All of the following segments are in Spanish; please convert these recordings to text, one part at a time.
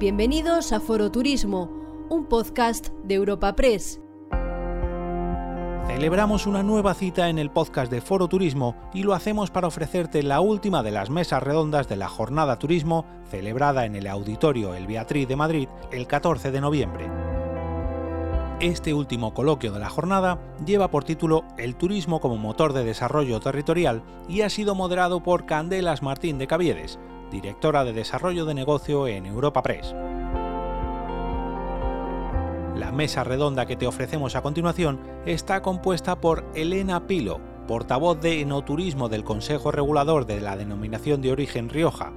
Bienvenidos a Foro Turismo, un podcast de Europa Press. Celebramos una nueva cita en el podcast de Foro Turismo y lo hacemos para ofrecerte la última de las mesas redondas de la Jornada Turismo celebrada en el Auditorio El Beatriz de Madrid el 14 de noviembre. Este último coloquio de la jornada lleva por título El turismo como motor de desarrollo territorial y ha sido moderado por Candelas Martín de Caviedes, directora de Desarrollo de Negocio en Europa Press. La mesa redonda que te ofrecemos a continuación está compuesta por Elena Pilo, portavoz de Enoturismo del Consejo Regulador de la Denominación de Origen Rioja,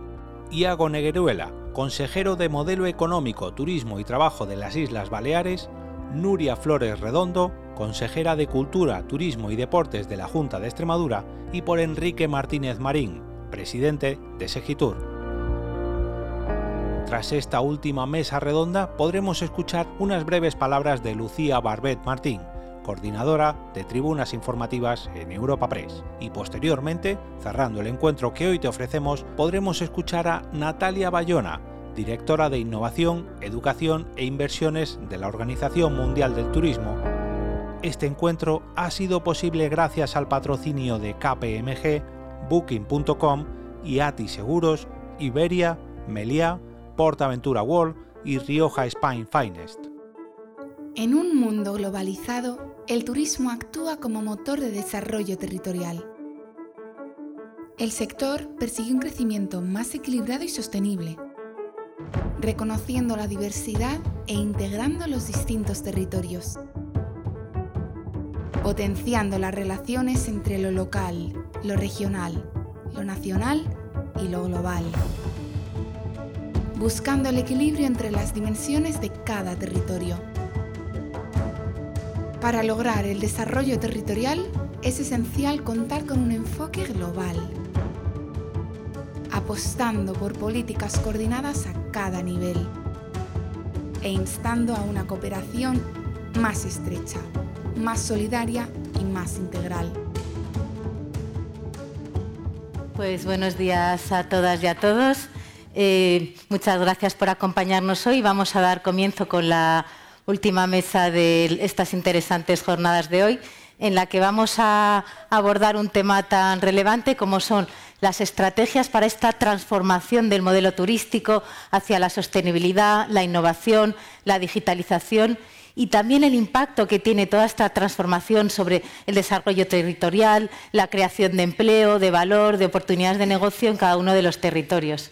Iago Negueruela, consejero de Modelo Económico, Turismo y Trabajo de las Islas Baleares, Nuria Flores Redondo, consejera de Cultura, Turismo y Deportes de la Junta de Extremadura, y por Enrique Martínez Marín, presidente de Segitur. Tras esta última mesa redonda podremos escuchar unas breves palabras de Lucía Barbet Martín, coordinadora de tribunas informativas en Europa Press. Y posteriormente, cerrando el encuentro que hoy te ofrecemos, podremos escuchar a Natalia Bayona, directora de Innovación, Educación e Inversiones de la Organización Mundial del Turismo. Este encuentro ha sido posible gracias al patrocinio de KPMG, Booking.com, IATI Seguros, Iberia, Meliá, Portaventura World y Rioja Spain Finest. En un mundo globalizado, el turismo actúa como motor de desarrollo territorial. El sector persigue un crecimiento más equilibrado y sostenible, reconociendo la diversidad e integrando los distintos territorios, potenciando las relaciones entre lo local, lo regional, lo nacional y lo global, buscando el equilibrio entre las dimensiones de cada territorio. Para lograr el desarrollo territorial es esencial contar con un enfoque global apostando por políticas coordinadas a cada nivel e instando a una cooperación más estrecha, más solidaria y más integral. Pues buenos días a todas y a todos. Eh, muchas gracias por acompañarnos hoy. Vamos a dar comienzo con la última mesa de estas interesantes jornadas de hoy, en la que vamos a abordar un tema tan relevante como son las estrategias para esta transformación del modelo turístico hacia la sostenibilidad, la innovación, la digitalización y también el impacto que tiene toda esta transformación sobre el desarrollo territorial, la creación de empleo, de valor, de oportunidades de negocio en cada uno de los territorios.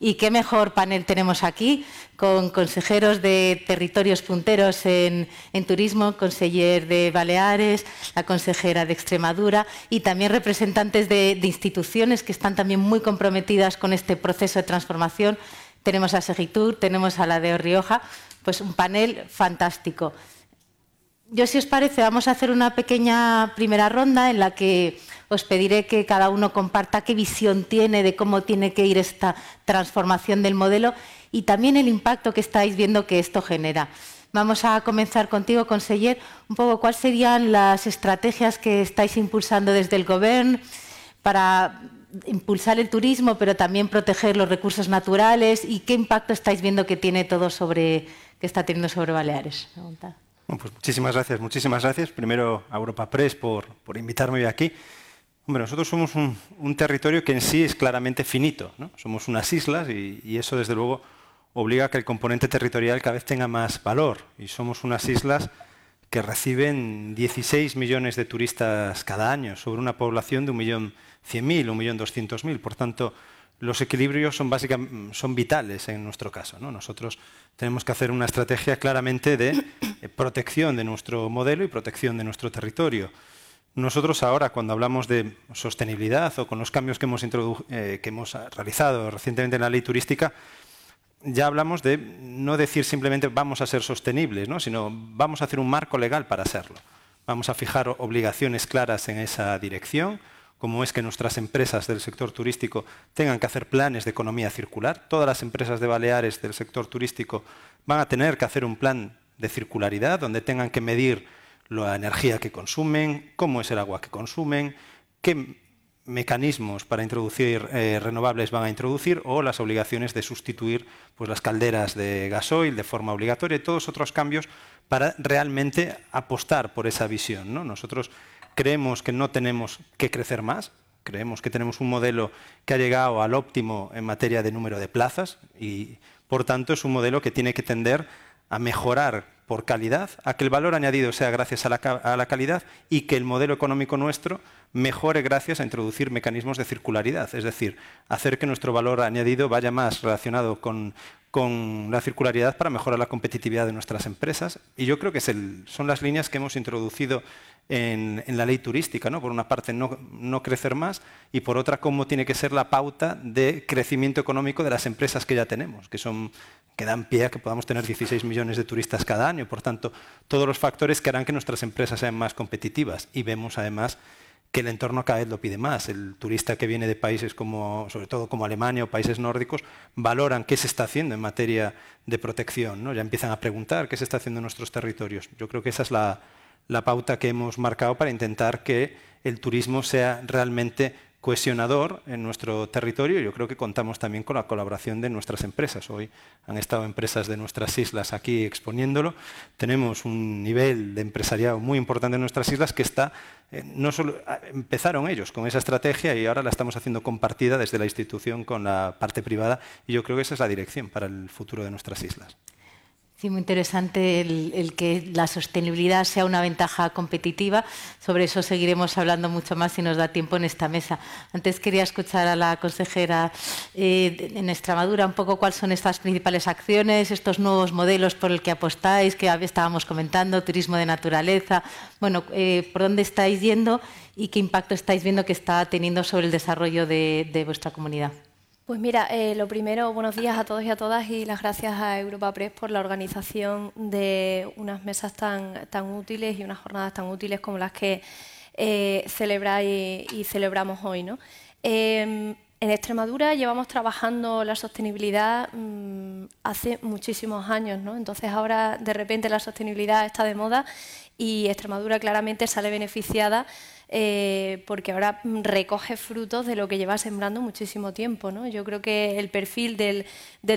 Y qué mejor panel tenemos aquí con consejeros de territorios punteros en, turismo, conseller de Baleares, la consejera de Extremadura y también representantes de, de, instituciones que están también muy comprometidas con este proceso de transformación. Tenemos a Segitur, tenemos a la de Rioja, pues un panel fantástico. Yo, si os parece, vamos a hacer una pequeña primera ronda en la que os pediré que cada uno comparta qué visión tiene de cómo tiene que ir esta transformación del modelo y también el impacto que estáis viendo que esto genera. Vamos a comenzar contigo, conseller, un poco cuáles serían las estrategias que estáis impulsando desde el Gobierno para impulsar el turismo, pero también proteger los recursos naturales y qué impacto estáis viendo que tiene todo sobre está teniendo sobre Baleares. pues muchísimas gracias, muchísimas gracias. Primero a Europa Press por, por invitarme hoy aquí. Hombre, nosotros somos un, territorio que en sí es claramente finito. Somos unas islas y, eso, desde luego, obliga a que el componente territorial cada vez tenga más valor. Y somos unas islas que reciben 16 millones de turistas cada año sobre una población de 1.100.000, 1.200.000. Por tanto, los equilibrios son, básicamente, son vitales en nuestro caso. Nosotros tenemos que hacer una estrategia claramente de protección de nuestro modelo y protección de nuestro territorio. Nosotros ahora, cuando hablamos de sostenibilidad o con los cambios que hemos, eh, que hemos realizado recientemente en la ley turística, ya hablamos de no decir simplemente vamos a ser sostenibles, sino vamos a hacer un marco legal para hacerlo. Vamos a fijar obligaciones claras en esa dirección, como es que nuestras empresas del sector turístico tengan que hacer planes de economía circular. Todas las empresas de Baleares del sector turístico van a tener que hacer un plan de circularidad donde tengan que medir la energía que consumen, cómo es el agua que consumen, qué mecanismos para introducir eh, renovables van a introducir o las obligaciones de sustituir pues, las calderas de gasoil de forma obligatoria y todos otros cambios para realmente apostar por esa visión. ¿no? Nosotros creemos que no tenemos que crecer más, creemos que tenemos un modelo que ha llegado al óptimo en materia de número de plazas y por tanto es un modelo que tiene que tender a mejorar por calidad, a que el valor añadido sea gracias a la, calidad y que el modelo económico nuestro mejore gracias a introducir mecanismos de circularidad, es decir, hacer que nuestro valor añadido vaya más relacionado con, la circularidad para mejorar la competitividad de nuestras empresas. Y yo creo que son las líneas que hemos introducido en, la ley turística. ¿no? Por una parte, no, no, crecer más y por otra, cómo tiene que ser la pauta de crecimiento económico de las empresas que ya tenemos, que son que dan pie a que podamos tener 16 millones de turistas cada año. Por tanto, todos los factores que harán que nuestras empresas sean más competitivas. Y vemos además que el entorno cada vez lo pide más. El turista que viene de países como, sobre todo como Alemania o países nórdicos, valoran qué se está haciendo en materia de protección. ¿no? Ya empiezan a preguntar qué se está haciendo en nuestros territorios. Yo creo que esa es la, la pauta que hemos marcado para intentar que el turismo sea realmente cohesionador en nuestro territorio. Yo creo que contamos también con la colaboración de nuestras empresas. Hoy han estado empresas de nuestras islas aquí exponiéndolo. Tenemos un nivel de empresariado muy importante en nuestras islas que está, eh, no solo empezaron ellos con esa estrategia y ahora la estamos haciendo compartida desde la institución con la parte privada y yo creo que esa es la dirección para el futuro de nuestras islas. Sí, muy interesante el, que la sostenibilidad sea una ventaja competitiva. Sobre eso seguiremos hablando mucho más si nos da tiempo en esta mesa. Antes quería escuchar a la consejera eh, en Extremadura un poco cuáles son estas principales acciones, estos nuevos modelos por el que apostáis, que estábamos comentando, turismo de naturaleza. Bueno, eh, ¿por dónde estáis yendo y qué impacto estáis viendo que está teniendo sobre el desarrollo de vuestra comunidad? Pues mira, eh, lo primero, buenos días a todos y a todas y las gracias a Europa Press por la organización de unas mesas tan, tan útiles y unas jornadas tan útiles como las que eh, celebráis y, celebramos hoy. ¿no? Em, en Extremadura llevamos trabajando la sostenibilidad mm, hace muchísimos años, ¿no? entonces ahora de repente la sostenibilidad está de moda y Extremadura claramente sale beneficiada eh, porque ahora recoge frutos de lo que lleva sembrando muchísimo tiempo. ¿no? Yo creo que el perfil del,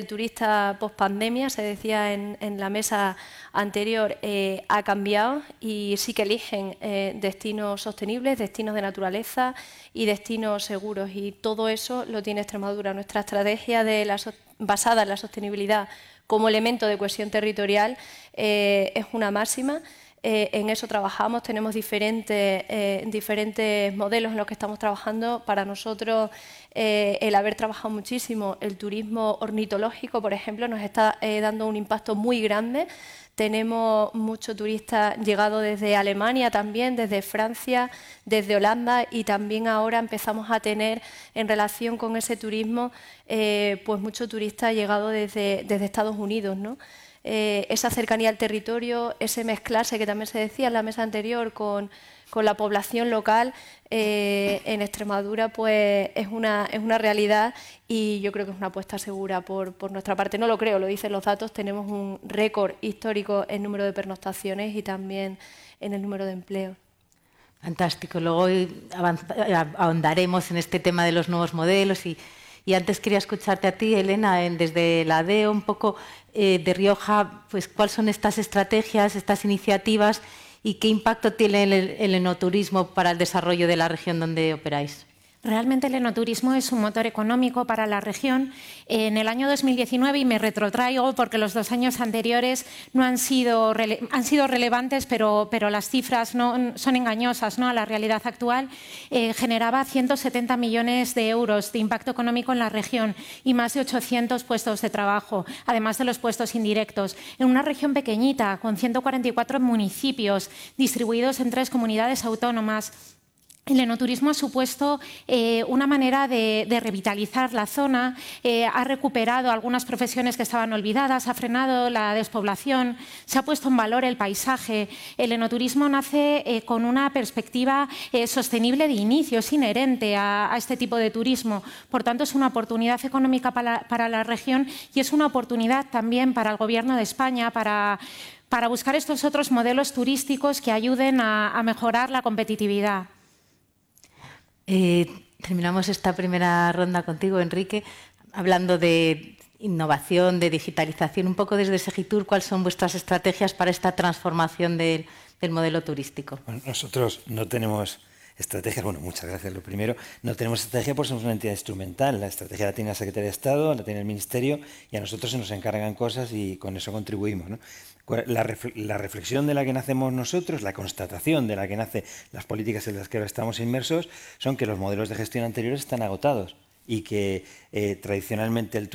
turista post pandemia, se decía en, la mesa anterior, eh, ha cambiado y sí que eligen eh, destinos sostenibles, destinos de naturaleza y destinos seguros. Y todo eso lo tiene Extremadura. Nuestra estrategia de la, basada en la sostenibilidad como elemento de cohesión territorial es una máxima. Eh, en eso trabajamos, tenemos diferentes, eh, diferentes modelos en los que estamos trabajando. Para nosotros, eh, el haber trabajado muchísimo el turismo ornitológico, por ejemplo, nos está dando un impacto muy grande. Tenemos muchos turistas llegados desde Alemania también, desde Francia, desde Holanda y también ahora empezamos a tener en relación con ese turismo pues muchos turistas llegados desde, desde Estados Unidos. ¿no? Eh, esa cercanía al territorio, ese mezclarse que también se decía en la mesa anterior con, la población local eh, en Extremadura, pues es una, es una realidad y yo creo que es una apuesta segura por, nuestra parte. No lo creo, lo dicen los datos, tenemos un récord histórico en número de pernoctaciones y también en el número de empleos. Fantástico. Luego eh, ahondaremos en este tema de los nuevos modelos y, y antes quería escucharte a ti, Elena, desde la DEO, un poco eh, de Rioja, pues cuáles son estas estrategias, estas iniciativas y qué impacto tiene el enoturismo para el desarrollo de la región donde operáis. Realmente el enoturismo es un motor económico para la región. En el año 2019, y me retrotraigo porque los dos años anteriores no han sido, han sido relevantes, pero, pero, las cifras no, son engañosas ¿no? a la realidad actual, eh, generaba 170 millones de euros de impacto económico en la región y más de 800 puestos de trabajo, además de los puestos indirectos. En una región pequeñita, con 144 municipios distribuidos en tres comunidades autónomas, el enoturismo ha supuesto eh, una manera de, revitalizar la zona, eh, ha recuperado algunas profesiones que estaban olvidadas, ha frenado la despoblación, se ha puesto en valor el paisaje. El enoturismo nace eh, con una perspectiva sostenible de inicio, es inherente a, este tipo de turismo. Por tanto, es una oportunidad económica para, la región y es una oportunidad también para el Gobierno de España para, buscar estos otros modelos turísticos que ayuden a mejorar la competitividad. Eh, terminamos esta primera ronda contigo, Enrique, hablando de innovación, de digitalización, un poco desde Segitur, ¿cuáles son vuestras estrategias para esta transformación del, modelo turístico? nosotros no tenemos estrategias, bueno, muchas gracias. Lo primero, no tenemos estrategia porque somos una entidad instrumental. La estrategia la tiene la Secretaría de Estado, la tiene el Ministerio y a nosotros se nos encargan cosas y con eso contribuimos. La, reflexión de la que nacemos nosotros, la constatación de la que nacen las políticas en las que ahora estamos inmersos, son que los modelos de gestión anteriores están agotados y que eh, tradicionalmente el,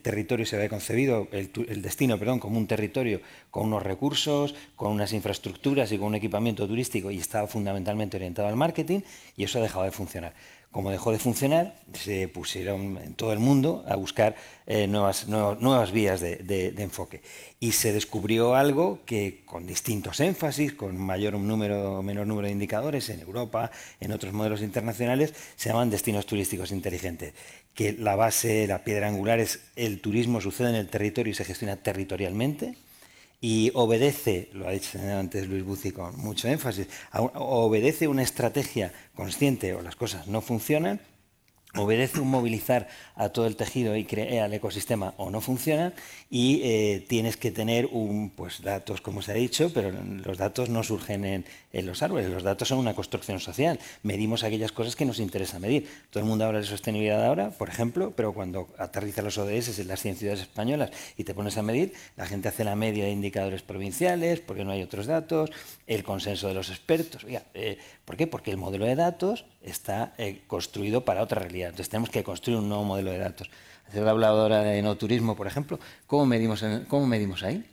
territorio se había concebido, el, destino, perdón, como un territorio con unos recursos, con unas infraestructuras y con un equipamiento turístico y estaba fundamentalmente orientado al marketing y eso ha dejado de funcionar como dejó de funcionar, se pusieron en todo el mundo a buscar eh, nuevas, vías de, enfoque. Y se descubrió algo que con distintos énfasis, con mayor número o menor número de indicadores en Europa, en otros modelos internacionales, se llaman destinos turísticos inteligentes. Que la base, la piedra angular es el turismo sucede en el territorio y se gestiona territorialmente y obedece, lo ha dicho antes Luis Buci con mucho énfasis, obedece una estrategia consciente o las cosas no funcionan obedece un movilizar a todo el tejido y crea el ecosistema o no funciona y eh, tienes que tener un, pues, datos, como se ha dicho, pero los datos no surgen en, los árboles, los datos son una construcción social. Medimos aquellas cosas que nos interesa medir. Todo el mundo habla de sostenibilidad ahora, por ejemplo, pero cuando aterriza los ODS en las 100 ciudades españolas y te pones a medir, la gente hace la media de indicadores provinciales porque no hay otros datos, el consenso de los expertos. Eh, ¿Por qué? Porque el modelo de datos está eh, construido para otra realidad. Entonces tenemos que construir un nuevo modelo de datos. Hacer la habladora de no turismo, por ejemplo, ¿cómo medimos, ¿cómo medimos ahí?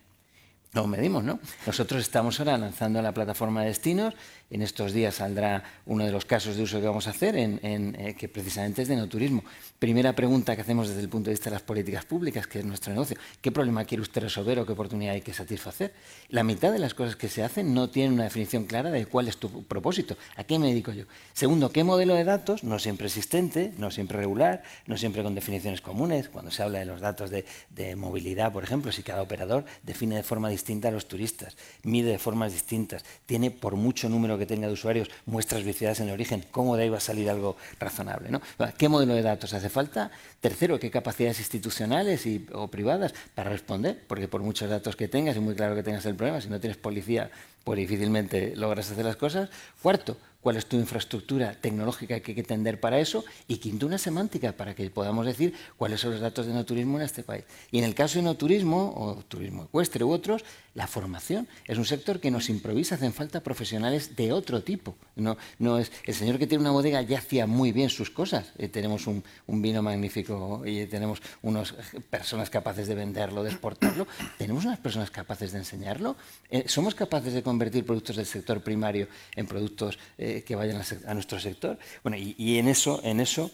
No medimos, ¿no? Nosotros estamos ahora lanzando la plataforma de destinos en estos días saldrá uno de los casos de uso que vamos a hacer, en, eh, que precisamente es de no turismo. Primera pregunta que hacemos desde el punto de vista de las políticas públicas, que es nuestro negocio. ¿Qué problema quiere usted resolver o qué oportunidad hay que satisfacer? La mitad de las cosas que se hacen no tienen una definición clara de cuál es tu propósito. ¿A qué me dedico yo? Segundo, ¿qué modelo de datos? No siempre existente, no siempre regular, no siempre con definiciones comunes. Cuando se habla de los datos de, de movilidad, por ejemplo, si cada operador define de forma distinta a los turistas, mide de formas distintas, tiene por mucho número que tenga de usuarios muestras viciadas en el origen, ¿cómo de ahí va a salir algo razonable? ¿no? ¿Qué modelo de datos hace falta? Tercero, ¿qué capacidades institucionales y, o privadas para responder? Porque por muchos datos que tengas, y muy claro que tengas el problema, si no tienes policía, pues difícilmente logras hacer las cosas. Cuarto, cuál es tu infraestructura tecnológica que hay que tender para eso y quinto una semántica para que podamos decir cuáles son los datos de no turismo en este país. Y en el caso de no turismo o turismo ecuestre u otros, la formación es un sector que nos improvisa, hacen falta profesionales de otro tipo. No, es el señor que tiene una bodega ya hacía muy bien sus cosas. Eh, tenemos un, vino magnífico y tenemos unas personas capaces de venderlo, de exportarlo. Tenemos unas personas capaces de enseñarlo. Eh, somos capaces de convertir productos del sector primario en productos eh, que vayan a, nuestro sector. Bueno, y, en eso, en eso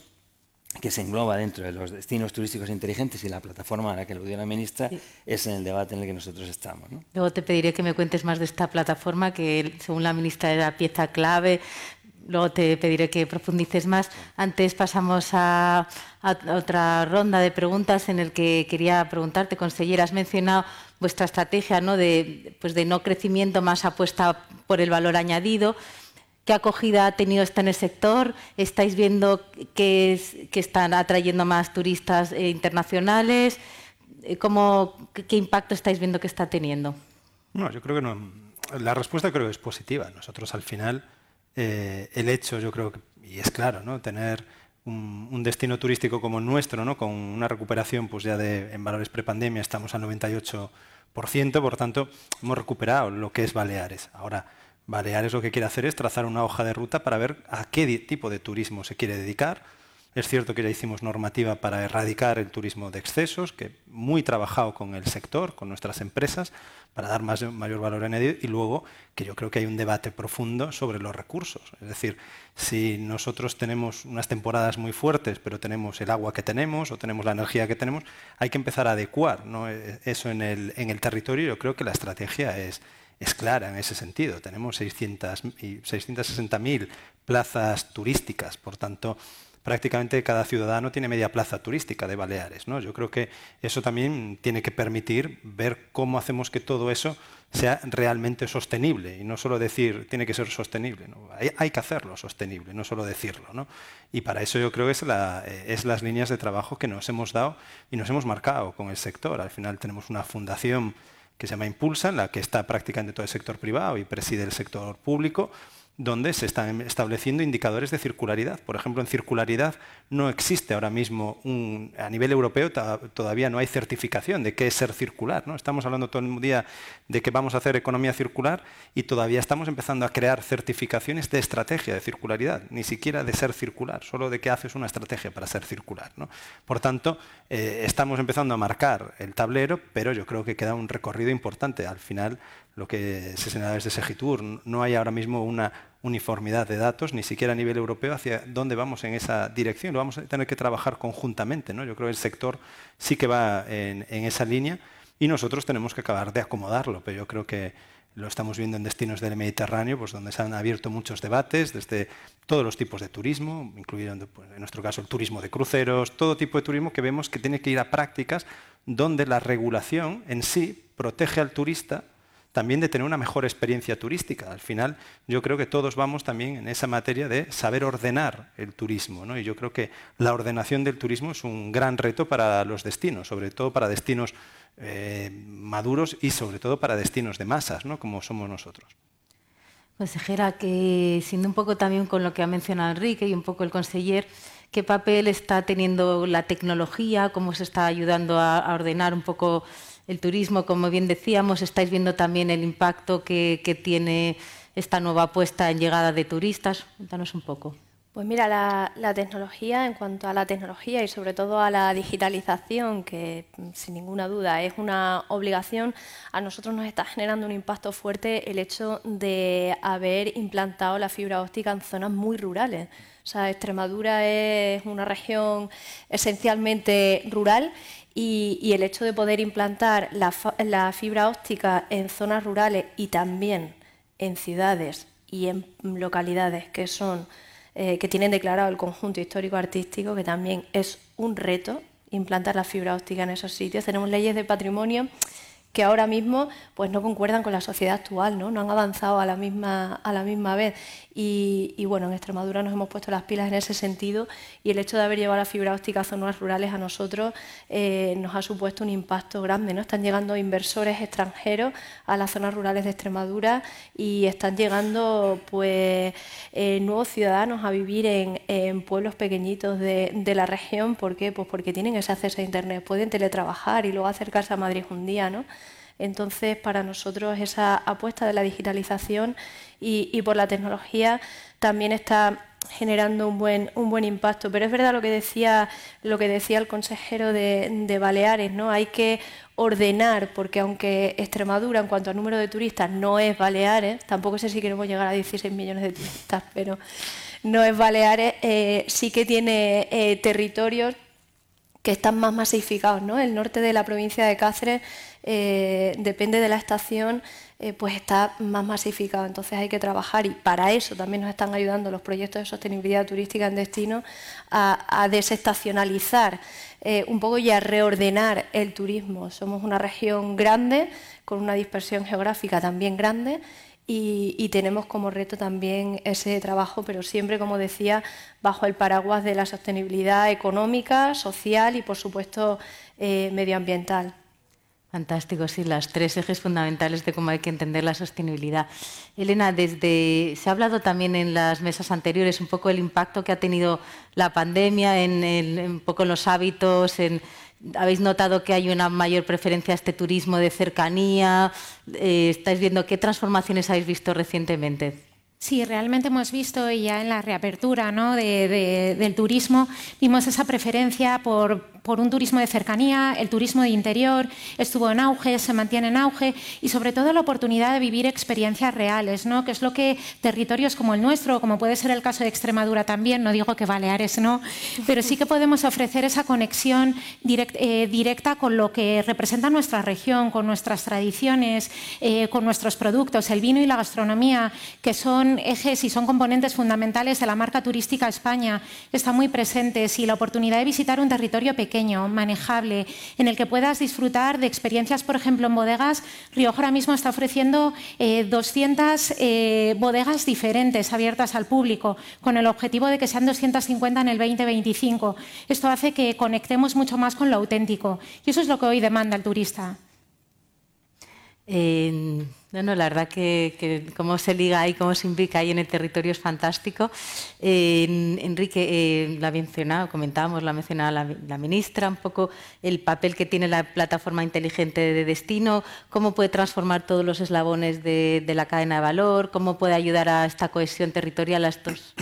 que se engloba dentro de los destinos turísticos inteligentes y la plataforma a la que lo dio la ministra, es en el debate en el que nosotros estamos. Luego te pediré que me cuentes más de esta plataforma, que según la ministra era pieza clave. Luego te pediré que profundices más. Antes pasamos a, otra ronda de preguntas en el que quería preguntarte, consellera, has mencionado vuestra estrategia ¿no? De, pues de no crecimiento, más apuesta por el valor añadido. ¿Qué acogida ha tenido esto en el sector? ¿Estáis viendo que, están atrayendo más turistas eh, internacionales? Eh, ¿Cómo, qué, impacto estáis viendo que está teniendo? No, yo creo que no. La respuesta creo que es positiva. Nosotros al final, eh, el hecho, yo creo que, y es claro, ¿no? tener un, destino turístico como nuestro, ¿no? con una recuperación pues ya de, en valores prepandemia, estamos al 98%, por tanto, hemos recuperado lo que es Baleares. Ahora, Baleares lo que quiere hacer es trazar una hoja de ruta para ver a qué tipo de turismo se quiere dedicar. Es cierto que ya hicimos normativa para erradicar el turismo de excesos, que muy trabajado con el sector, con nuestras empresas, para dar más, mayor valor añadido. Y luego que yo creo que hay un debate profundo sobre los recursos. Es decir, si nosotros tenemos unas temporadas muy fuertes, pero tenemos el agua que tenemos o tenemos la energía que tenemos, hay que empezar a adecuar e, eso en el, en el territorio. Yo creo que la estrategia es, es clara en ese sentido. Tenemos 660.000 plazas turísticas, por tanto, prácticamente cada ciudadano tiene media plaza turística de Baleares. ¿no? Yo creo que eso también tiene que permitir ver cómo hacemos que todo eso sea realmente sostenible y no solo decir tiene que ser sostenible. Hay, que hacerlo sostenible, no solo decirlo. ¿no? Y para eso yo creo que es, es las líneas de trabajo que nos hemos dado y nos hemos marcado con el sector. Al final tenemos una fundación que se llama Impulsa, la que está prácticamente todo el sector privado y preside el sector público donde se están estableciendo indicadores de circularidad. Por ejemplo, en circularidad no existe ahora mismo, un, a nivel europeo todavía no hay certificación de qué es ser circular. ¿no? Estamos hablando todo el día de que vamos a hacer economía circular y todavía estamos empezando a crear certificaciones de estrategia de circularidad, ni siquiera de ser circular, solo de qué haces una estrategia para ser circular. Por tanto, eh, estamos empezando a marcar el tablero, pero yo creo que queda un recorrido importante. Al final, lo que se señala desde Segitur. No hay ahora mismo una uniformidad de datos, ni siquiera a nivel europeo, hacia dónde vamos en esa dirección. Lo vamos a tener que trabajar conjuntamente. ¿no? Yo creo que el sector sí que va en, esa línea y nosotros tenemos que acabar de acomodarlo, pero yo creo que lo estamos viendo en destinos del Mediterráneo, pues donde se han abierto muchos debates desde todos los tipos de turismo, incluyendo pues, en nuestro caso el turismo de cruceros, todo tipo de turismo que vemos que tiene que ir a prácticas donde la regulación en sí protege al turista también de tener una mejor experiencia turística. Al final, yo creo que todos vamos también en esa materia de saber ordenar el turismo. ¿no? Y yo creo que la ordenación del turismo es un gran reto para los destinos, sobre todo para destinos eh, maduros y sobre todo para destinos de masas, ¿no? como somos nosotros. Consejera, que siendo un poco también con lo que ha mencionado Enrique y un poco el conseller, ¿qué papel está teniendo la tecnología? ¿Cómo se está ayudando a ordenar un poco el turismo, como bien decíamos, estáis viendo también el impacto que, tiene esta nueva apuesta en llegada de turistas. Cuéntanos un poco. Pues mira, la, tecnología, en cuanto a la tecnología y sobre todo a la digitalización, que sin ninguna duda es una obligación, a nosotros nos está generando un impacto fuerte el hecho de haber implantado la fibra óptica en zonas muy rurales. O sea, Extremadura es una región esencialmente rural y, el hecho de poder implantar la, fibra óptica en zonas rurales y también en ciudades y en localidades que son eh, que tienen declarado el conjunto histórico artístico, que también es un reto implantar la fibra óptica en esos sitios. Tenemos leyes de patrimonio que ahora mismo pues, no concuerdan con la sociedad actual, no, no han avanzado a la misma, a la misma vez. Y, bueno, en Extremadura nos hemos puesto las pilas en ese sentido y el hecho de haber llevado la fibra óptica a zonas rurales a nosotros eh, nos ha supuesto un impacto grande. ¿no? Están llegando inversores extranjeros a las zonas rurales de Extremadura y están llegando pues, eh, nuevos ciudadanos a vivir en, pueblos pequeñitos de, de, la región. ¿Por qué? Pues porque tienen ese acceso a Internet, pueden teletrabajar y luego acercarse a Madrid un día. ¿no? Entonces, para nosotros esa apuesta de la digitalización y, por la tecnología también está generando un buen, un buen impacto. Pero es verdad lo que decía, lo que decía el consejero de, Baleares, ¿no? Hay que ordenar, porque aunque Extremadura en cuanto al número de turistas no es Baleares, tampoco sé si queremos llegar a 16 millones de turistas, pero no es Baleares, eh, sí que tiene eh, territorios que están más masificados. ¿no? El norte de la provincia de Cáceres eh, depende de la estación, eh, pues está más masificado. Entonces hay que trabajar y para eso también nos están ayudando los proyectos de sostenibilidad turística en destino a, desestacionalizar eh, un poco y a reordenar el turismo. Somos una región grande, con una dispersión geográfica también grande y, tenemos como reto también ese trabajo, pero siempre, como decía, bajo el paraguas de la sostenibilidad económica, social y, por supuesto, medioambiental. Fantástico, sí, las tres ejes fundamentales de cómo hay que entender la sostenibilidad. Elena, desde se ha hablado también en las mesas anteriores un poco el impacto que ha tenido la pandemia en, un poco en los hábitos, ¿Habéis notado que hay una mayor preferencia a este turismo de cercanía? Eh, ¿Estáis viendo qué transformaciones habéis visto recientemente? Sí, realmente hemos visto ya en la reapertura ¿no? del turismo, vimos esa preferencia por, por un turismo de cercanía, el turismo de interior estuvo en auge, se mantiene en auge y sobre todo la oportunidad de vivir experiencias reales, ¿no? que es lo que territorios como el nuestro, como puede ser el caso de Extremadura también, no digo que Baleares no, pero sí que podemos ofrecer esa conexión eh, directa con lo que representa nuestra región, con nuestras tradiciones, eh, con nuestros productos, el vino y la gastronomía, que son ejes y son componentes fundamentales de la marca turística España. Están muy presentes y la oportunidad de visitar un territorio pequeño, manejable, en el que puedas disfrutar de experiencias, por ejemplo, en bodegas. Rioja ahora mismo está ofreciendo 200 eh, eh, bodegas diferentes abiertas al público, con el objetivo de que sean 250 en el 2025. Esto hace que conectemos mucho más con lo auténtico y eso es lo que hoy demanda el turista. Eh, no, la verdad que, cómo se liga ahí, cómo se implica ahí en el territorio es fantástico. Enrique, eh, la ha mencionado, comentábamos, la ha mencionado la, ministra, un poco el papel que tiene la plataforma inteligente de destino, cómo puede transformar todos los eslabones de, de la cadena de valor, cómo puede ayudar a esta cohesión territorial, a estos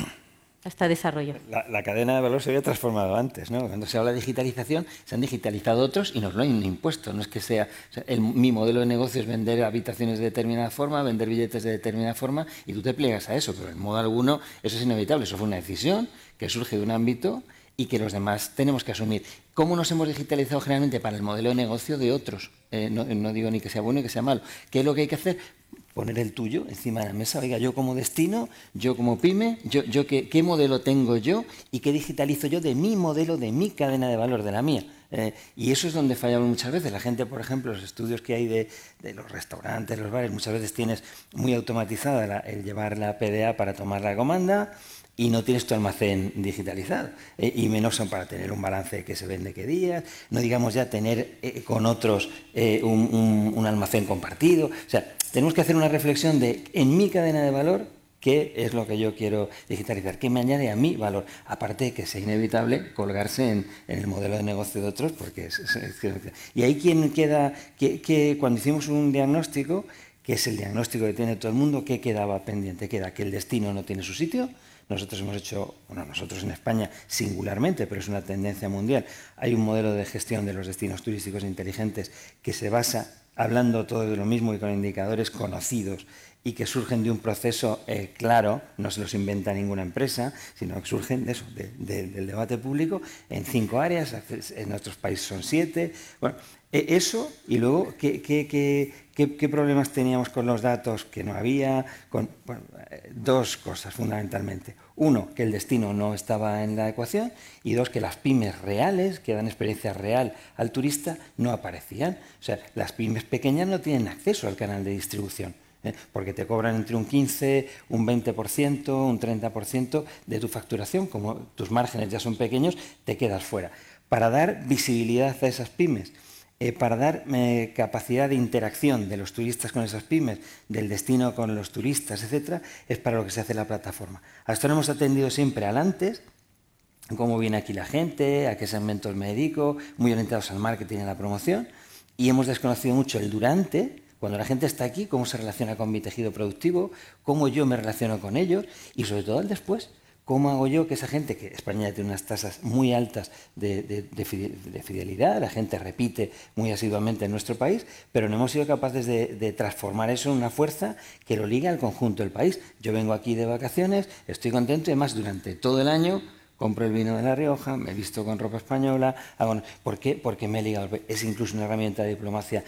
hasta desarrollo. La, cadena de valor se había transformado antes, ¿no? Cuando se habla de digitalización, se han digitalizado otros y nos lo han impuesto. No es que sea, el, mi modelo de negocio es vender habitaciones de determinada forma, vender billetes de determinada forma y tú te pliegas a eso, pero en modo alguno eso es inevitable. Eso fue una decisión que surge de un ámbito y que los demás tenemos que asumir. ¿Cómo nos hemos digitalizado generalmente para el modelo de negocio de otros? Eh, no, no, digo ni que sea bueno ni que sea malo. ¿Qué es lo que hay que hacer? Poner el tuyo encima de la mesa. Oiga, yo como destino, yo como pyme, yo, yo qué, qué, modelo tengo yo y qué digitalizo yo de mi modelo, de mi cadena de valor, de la mía. Eh, y eso es donde fallamos muchas veces. La gente, por ejemplo, los estudios que hay de, de los restaurantes, los bares, muchas veces tienes muy automatizada el llevar la PDA para tomar la comanda, y no tienes tu almacén digitalizado, eh, y menos son para tener un balance que se vende qué días, no digamos ya tener eh, con otros eh, un, un, almacén compartido. O sea, tenemos que hacer una reflexión de en mi cadena de valor, qué es lo que yo quiero digitalizar, qué me añade a mi valor, aparte de que sea inevitable colgarse en, en el modelo de negocio de otros, porque es, y ahí quien queda, que, que cuando hicimos un diagnóstico, que es el diagnóstico que tiene todo el mundo, ¿qué quedaba pendiente? Queda que el destino no tiene su sitio, nosotros hemos hecho, bueno, nosotros en España singularmente, pero es una tendencia mundial, hay un modelo de gestión de los destinos turísticos inteligentes que se basa, hablando todo de lo mismo y con indicadores conocidos y que surgen de un proceso eh, claro, no se los inventa ninguna empresa, sino que surgen de eso, del debate público en cinco áreas, en otros países son siete. Bueno, e, eso y luego ¿qué, qué, qué, problemas teníamos con los datos que no había, con eh, dos cosas fundamentalmente. Uno, que el destino no estaba en la ecuación y dos, que las pymes reales, que dan experiencia real al turista, no aparecían. O sea, las pymes pequeñas no tienen acceso al canal de distribución. ¿eh? porque te cobran entre un 15, un 20%, un 30% de tu facturación, como tus márgenes ya son pequeños, te quedas fuera. Para dar visibilidad a esas pymes, eh, para dar eh, capacidad de interacción de los turistas con esas pymes, del destino con los turistas, etcétera, es para lo que se hace la plataforma. Hasta ahora hemos atendido siempre al antes, cómo viene aquí la gente, a qué segmentos me dedico, muy orientados al marketing y a la promoción, y hemos desconocido mucho el durante, cuando la gente está aquí, cómo se relaciona con mi tejido productivo, cómo yo me relaciono con ellos y sobre todo el después. ¿Cómo hago yo que esa gente, que España tiene unas tasas muy altas de, fidelidad, la gente repite muy asiduamente en nuestro país, pero no hemos sido capaces de, transformar eso en una fuerza que lo liga al conjunto del país? Yo vengo aquí de vacaciones, estoy contento y además durante todo el año compro el vino de La Rioja, me visto con ropa española. Hago, ¿Por qué? Porque me he ligado. Es incluso una herramienta de diplomacia.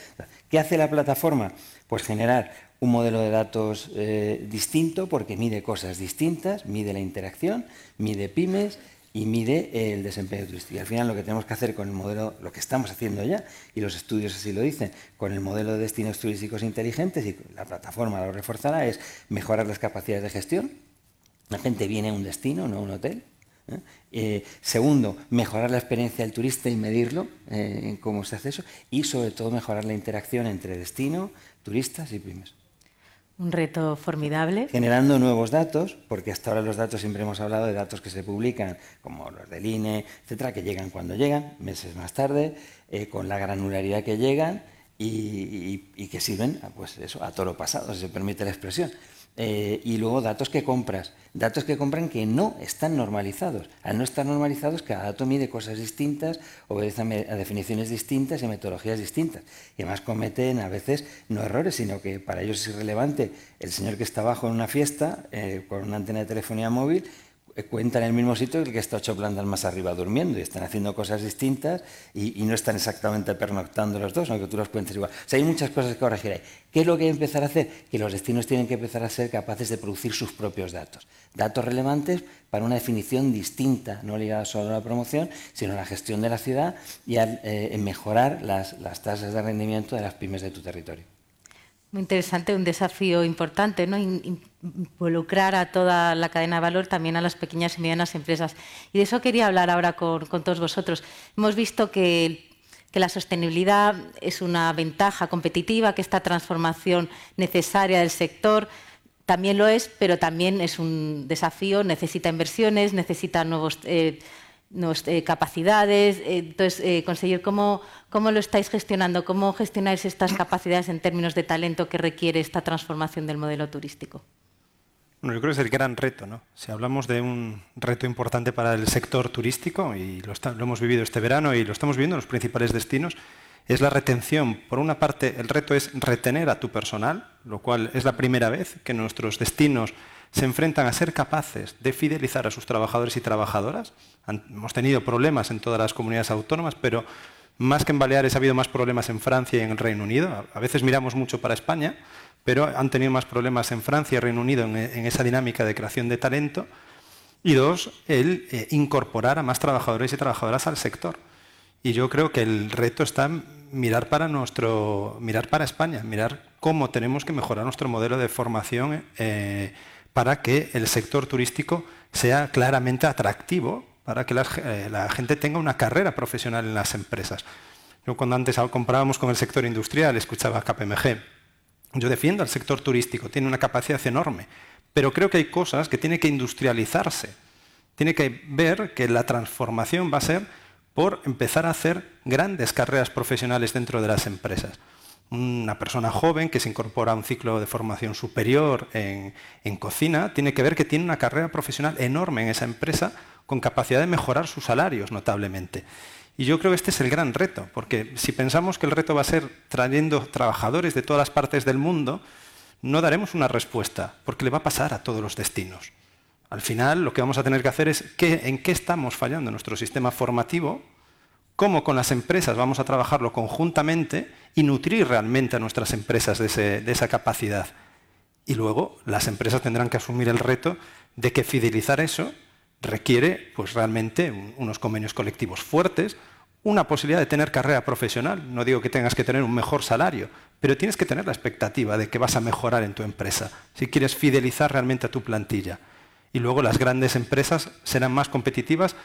¿Qué hace la plataforma? Pues generar un modelo de datos eh, distinto porque mide cosas distintas, mide la interacción, mide pymes y mide el desempeño turístico. Y al final lo que tenemos que hacer con el modelo, lo que estamos haciendo ya, y los estudios así lo dicen, con el modelo de destinos turísticos inteligentes, y la plataforma lo reforzará, es mejorar las capacidades de gestión. La gente viene a un destino, no a un hotel, ¿eh? Eh, segundo, mejorar la experiencia del turista y medirlo, cómo se hace eso. Y sobre todo, mejorar la interacción entre destino, turistas y pymes. Un reto formidable. Generando nuevos datos, porque hasta ahora los datos siempre hemos hablado de datos que se publican, como los del INE, etcétera, que llegan cuando llegan, meses más tarde, con la granularidad que llegan y, que sirven pues eso, a toro pasado, si se permite la expresión. Eh, y luego datos que compras, datos que compran que no están normalizados. Al no estar normalizados, cada dato mide cosas distintas, obedece a definiciones distintas y metodologías distintas. Y además cometen a veces no errores, sino que para ellos es irrelevante el señor que está abajo en una fiesta eh, con una antena de telefonía móvil cuentan en el mismo sitio que el que está ocho plantas más arriba durmiendo y están haciendo cosas distintas y, no están exactamente pernoctando los dos, aunque tú los cuentes igual. O sea, hay muchas cosas que corregir ahí. ¿Qué es lo que hay que empezar a hacer? Que los destinos tienen que empezar a ser capaces de producir sus propios datos. Datos relevantes para una definición distinta, no ligada solo a la promoción, sino a la gestión de la ciudad y a eh, mejorar las tasas de rendimiento de las pymes de tu territorio. Muy interesante, un desafío importante, ¿no? involucrar a toda la cadena de valor, también a las pequeñas y medianas empresas. Y de eso quería hablar ahora con, todos vosotros. Hemos visto que, la sostenibilidad es una ventaja competitiva, que esta transformación necesaria del sector también lo es, pero también es un desafío, necesita inversiones, necesita nuevos... Eh, eh, capacidades. Eh, entonces, eh, conseguir cómo, cómo lo estáis gestionando, cómo gestionáis estas capacidades en términos de talento que requiere esta transformación del modelo turístico. Bueno, yo creo que es el gran reto. ¿no? Si hablamos de un reto importante para el sector turístico, y lo, lo hemos vivido este verano y lo estamos viendo en los principales destinos, es la retención. Por una parte, el reto es retener a tu personal, lo cual es la primera vez que nuestros destinos se enfrentan a ser capaces de fidelizar a sus trabajadores y trabajadoras. hemos tenido problemas en todas las comunidades autónomas, pero más que en Baleares ha habido más problemas en Francia y en el Reino Unido. A veces miramos mucho para España, pero han tenido más problemas en Francia y Reino Unido en, esa dinámica de creación de talento. Y dos, el eh, incorporar a más trabajadores y trabajadoras al sector. Y yo creo que el reto está en mirar para nuestro, mirar para España, mirar cómo tenemos que mejorar nuestro modelo de formación. Eh, para que el sector turístico sea claramente atractivo, para que eh, la, gente tenga una carrera profesional en las empresas. Yo cuando antes comparábamos con el sector industrial, escuchaba KPMG, yo defiendo al sector turístico, tiene una capacidad enorme, pero creo que hay cosas que tiene que industrializarse. Tiene que ver que la transformación va a ser por empezar a hacer grandes carreras profesionales dentro de las empresas una persona joven que se incorpora a un ciclo de formación superior en, cocina, tiene que ver que tiene una carrera profesional enorme en esa empresa con capacidad de mejorar sus salarios notablemente. Y yo creo que este es el gran reto, porque si pensamos que el reto va a ser trayendo trabajadores de todas las partes del mundo, no daremos una respuesta, porque le va a pasar a todos los destinos. Al final lo que vamos a tener que hacer es en qué estamos fallando nuestro sistema formativo cómo con las empresas vamos a trabajarlo conjuntamente y nutrir realmente a nuestras empresas de, esa capacidad. Y luego las empresas tendrán que asumir el reto de que fidelizar eso requiere pues, realmente unos convenios colectivos fuertes, una posibilidad de tener carrera profesional. No digo que tengas que tener un mejor salario, pero tienes que tener la expectativa de que vas a mejorar en tu empresa, si quieres fidelizar realmente a tu plantilla. Y luego las grandes empresas serán más competitivas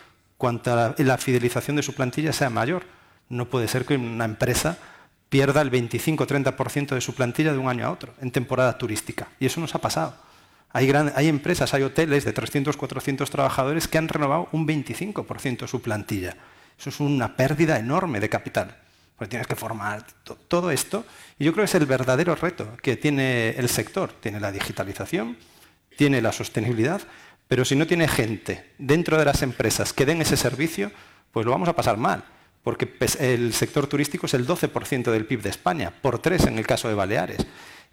cuanto la fidelización de su plantilla sea mayor. No puede ser que una empresa pierda el 25-30% de su plantilla de un año a otro en temporada turística. Y eso nos ha pasado. Hay, hay empresas, hay hoteles de 300, 400 trabajadores que han renovado un 25% de su plantilla. Eso es una pérdida enorme de capital. Porque tienes que formar todo esto. Y yo creo que es el verdadero reto que tiene el sector. Tiene la digitalización, tiene la sostenibilidad, pero si no tiene gente dentro de las empresas que den ese servicio, pues lo vamos a pasar mal, porque el sector turístico es el 12% del PIB de España, por tres en el caso de Baleares.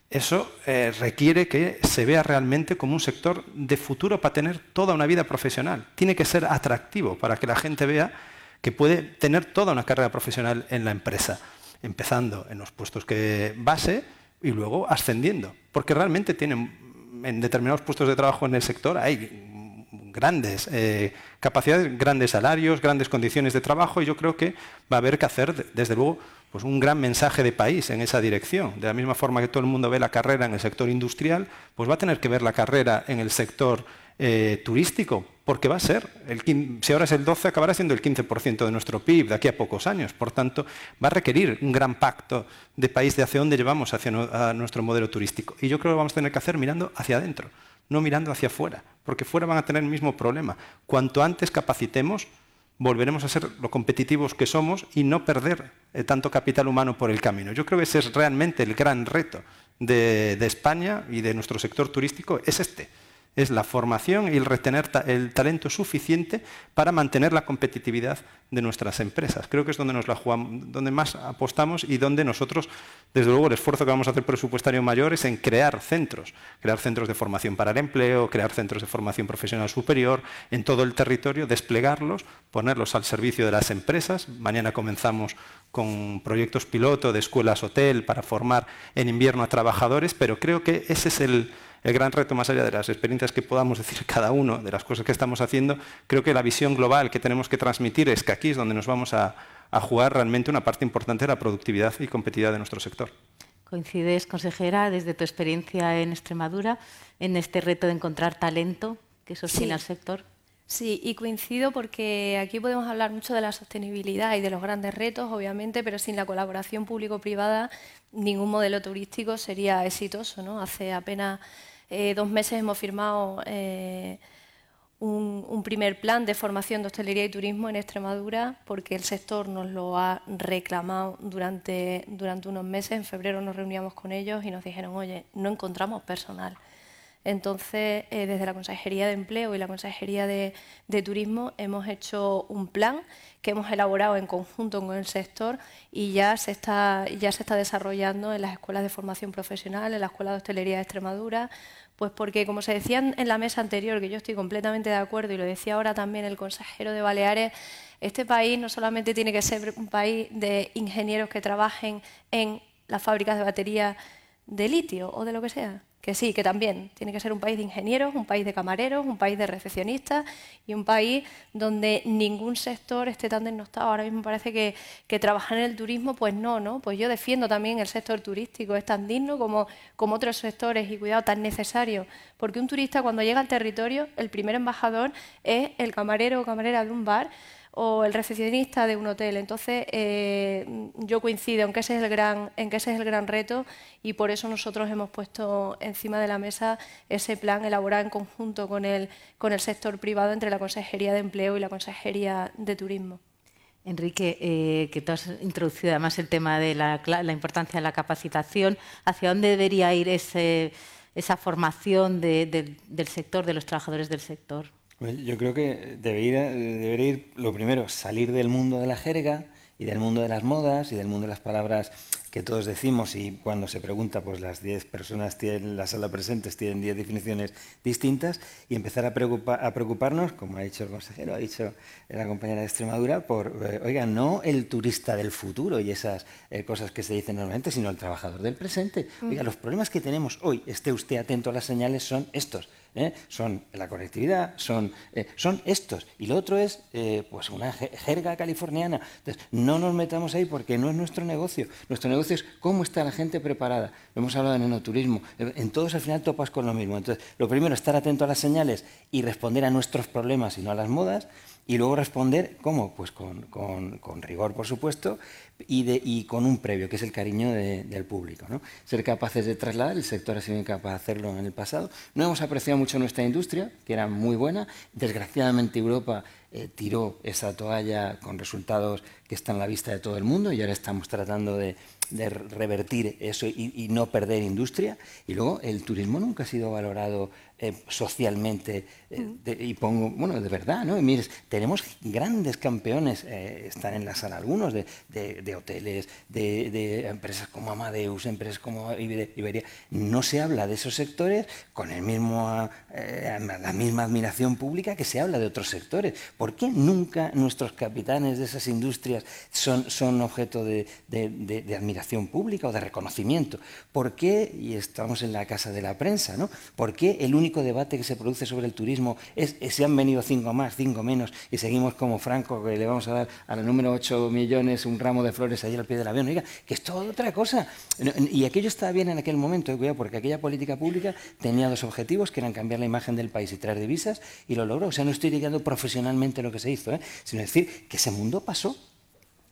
Eso eh, requiere que se vea realmente como un sector de futuro para tener toda una vida profesional. Tiene que ser atractivo para que la gente vea que puede tener toda una carrera profesional en la empresa, empezando en los puestos que base y luego ascendiendo, porque realmente tienen en determinados puestos de trabajo en el sector hay grandes eh, capacidades, grandes salarios, grandes condiciones de trabajo y yo creo que va a haber que hacer, desde luego, pues un gran mensaje de país en esa dirección. De la misma forma que todo el mundo ve la carrera en el sector industrial, pues va a tener que ver la carrera en el sector eh, turístico, porque va a ser, si ahora es el 12, acabará siendo el 15% de nuestro PIB de aquí a pocos años. Por tanto, va a requerir un gran pacto de país de hacia dónde llevamos hacia nuestro modelo turístico. Y yo creo que vamos a tener que hacer mirando hacia adentro no mirando hacia afuera, porque fuera van a tener el mismo problema. Cuanto antes capacitemos, volveremos a ser lo competitivos que somos y no perder eh, tanto capital humano por el camino. Yo creo que ese es realmente el gran reto de, España y de nuestro sector turístico, es este. Es la formación y el retener el talento suficiente para mantener la competitividad de nuestras empresas. Creo que es donde nos la jugamos, donde más apostamos y donde nosotros, desde luego, el esfuerzo que vamos a hacer presupuestario mayor es en crear centros, crear centros de formación para el empleo, crear centros de formación profesional superior en todo el territorio, desplegarlos, ponerlos al servicio de las empresas. Mañana comenzamos con proyectos piloto de escuelas hotel para formar en invierno a trabajadores, pero creo que ese es el, el gran reto, más allá de las experiencias que podamos decir cada uno, de las cosas que estamos haciendo, creo que la visión global que tenemos que transmitir es que aquí es donde nos vamos a, jugar realmente una parte importante de la productividad y competitividad de nuestro sector. ¿Coincides, consejera, desde tu experiencia en Extremadura, en este reto de encontrar talento que sostiene al sector? Sí, y coincido porque aquí podemos hablar mucho de la sostenibilidad y de los grandes retos, obviamente, pero sin la colaboración público-privada ningún modelo turístico sería exitoso. ¿no? Hace apenas eh, dos meses hemos firmado eh, un, primer plan de formación de hostelería y turismo en Extremadura porque el sector nos lo ha reclamado durante, durante unos meses. En febrero nos reuníamos con ellos y nos dijeron, oye, no encontramos personal. Entonces, eh, desde la Consejería de Empleo y la Consejería de, Turismo hemos hecho un plan que hemos elaborado en conjunto con el sector y ya se, está, ya se está desarrollando en las escuelas de formación profesional, en la Escuela de Hostelería de Extremadura, pues porque, como se decía en la mesa anterior, que yo estoy completamente de acuerdo y lo decía ahora también el consejero de Baleares, este país no solamente tiene que ser un país de ingenieros que trabajen en las fábricas de baterías de litio o de lo que sea, que sí, que también tiene que ser un país de ingenieros, un país de camareros, un país de recepcionistas y un país donde ningún sector esté tan denostado. Ahora mismo parece que, que, trabajar en el turismo, pues no, ¿no? Pues yo defiendo también el sector turístico, es tan digno como, como otros sectores y cuidado, tan necesario. Porque un turista cuando llega al territorio, el primer embajador es el camarero o camarera de un bar o el recepcionista de un hotel. Entonces, eh, yo coincido en que, ese es el gran, en que ese es el gran reto y por eso nosotros hemos puesto encima de la mesa ese plan elaborado en conjunto con el, con el sector privado entre la Consejería de Empleo y la Consejería de Turismo. Enrique, eh, que tú has introducido además el tema de la, importancia de la capacitación, ¿hacia dónde debería ir ese, esa formación del sector, de los trabajadores del sector? Yo creo que debería, debería ir, lo primero, salir del mundo de la jerga y del mundo de las modas y del mundo de las palabras que todos decimos. Y cuando se pregunta, pues las 10 personas tienen la sala presentes tienen 10 definiciones distintas y empezar a, a preocuparnos, como ha dicho el consejero, ha dicho la compañera de Extremadura, por, eh, oiga, no el turista del futuro y esas eh, cosas que se dicen normalmente, sino el trabajador del presente. Oiga, los problemas que tenemos hoy, esté usted atento a las señales, son estos ¿eh? son la conectividad, son, eh, son estos. Y lo otro es eh, pues una jerga californiana. Entonces, no nos metamos ahí porque no es nuestro negocio. Nuestro negocio es cómo está la gente preparada. hemos hablado en enoturismo. En todos al final topas con lo mismo. Entonces, lo primero, estar atento a las señales y responder a nuestros problemas y no a las modas. Y luego responder, ¿cómo? Pues con, con rigor, por supuesto, y, con un previo, que es el cariño del público. ¿no? Ser capaces de trasladar, el sector ha sido incapaz de hacerlo en el pasado. No hemos apreciado mucho nuestra industria, que era muy buena. Desgraciadamente Europa eh, tiró esa toalla con resultados que están a la vista de todo el mundo y ahora estamos tratando de, revertir eso y, no perder industria. Y luego el turismo nunca ha sido valorado eh, socialmente eh, y pongo, bueno, de verdad, ¿no? Y mires, tenemos grandes campeones, eh, están en la sala algunos, de, de hoteles, de, empresas como Amadeus, empresas como Iberia. No se habla de esos sectores con el mismo, la misma admiración pública que se habla de otros sectores. ¿Por qué nunca nuestros capitanes de esas industrias son, son objeto de, admiración pública o de reconocimiento? ¿Por qué, y estamos en la casa de la prensa, ¿no? ¿Por qué el único debate que se produce sobre el turismo es, si han venido cinco más, cinco menos, y seguimos como Franco, que le vamos a dar a la número 8 millones un ramo de flores allí al pie del avión. Oiga, que es toda otra cosa. Y aquello estaba bien en aquel momento, porque aquella política pública tenía dos objetivos, que eran cambiar la imagen del país y traer divisas, y lo logró. O sea, no estoy digando profesionalmente lo que se hizo, ¿eh? sino decir que ese mundo pasó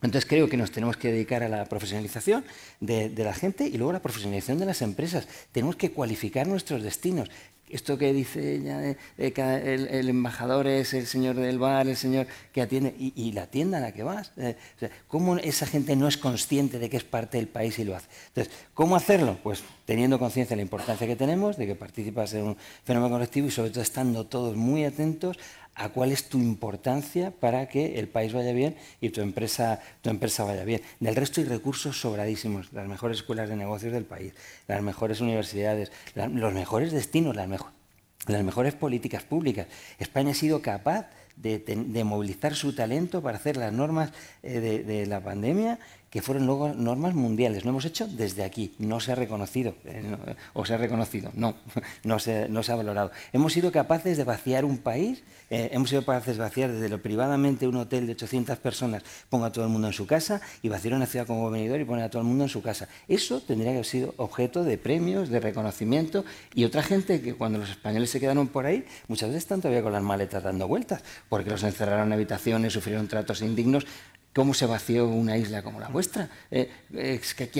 entonces creo que nos tenemos que dedicar a la profesionalización de, la gente y luego a la profesionalización de las empresas. Tenemos que cualificar nuestros destinos. Esto que dice ella, de, el, embajador es el señor del bar, el señor que atiende, y, la tienda a la que vas. Eh, ¿Cómo esa gente no es consciente de que es parte del país y lo hace? Entonces, ¿cómo hacerlo? Pues teniendo conciencia de la importancia que tenemos, de que participas en un fenómeno colectivo y sobre todo estando todos muy atentos a cuál es tu importancia para que el país vaya bien y tu empresa, tu empresa vaya bien. Del resto hay recursos sobradísimos, las mejores escuelas de negocios del país, las mejores universidades, los mejores destinos, las, mejores políticas públicas. España ha sido capaz de, movilizar su talento para hacer las normas eh, de, la pandemia que fueron luego normas mundiales. Lo hemos hecho desde aquí, no se ha reconocido, eh, o se ha reconocido, no, no se, ha valorado. Hemos sido capaces de vaciar un país eh, hemos sido capaces de vaciar desde lo privadamente un hotel de 800 personas, ponga a todo el mundo en su casa, y vaciar una ciudad como venidor y poner a todo el mundo en su casa. Eso tendría que haber sido objeto de premios, de reconocimiento, y otra gente que cuando los españoles se quedaron por ahí, muchas veces están todavía con las maletas dando vueltas, porque los encerraron en habitaciones, sufrieron tratos indignos, cómo se vació una isla como la vuestra. Eh,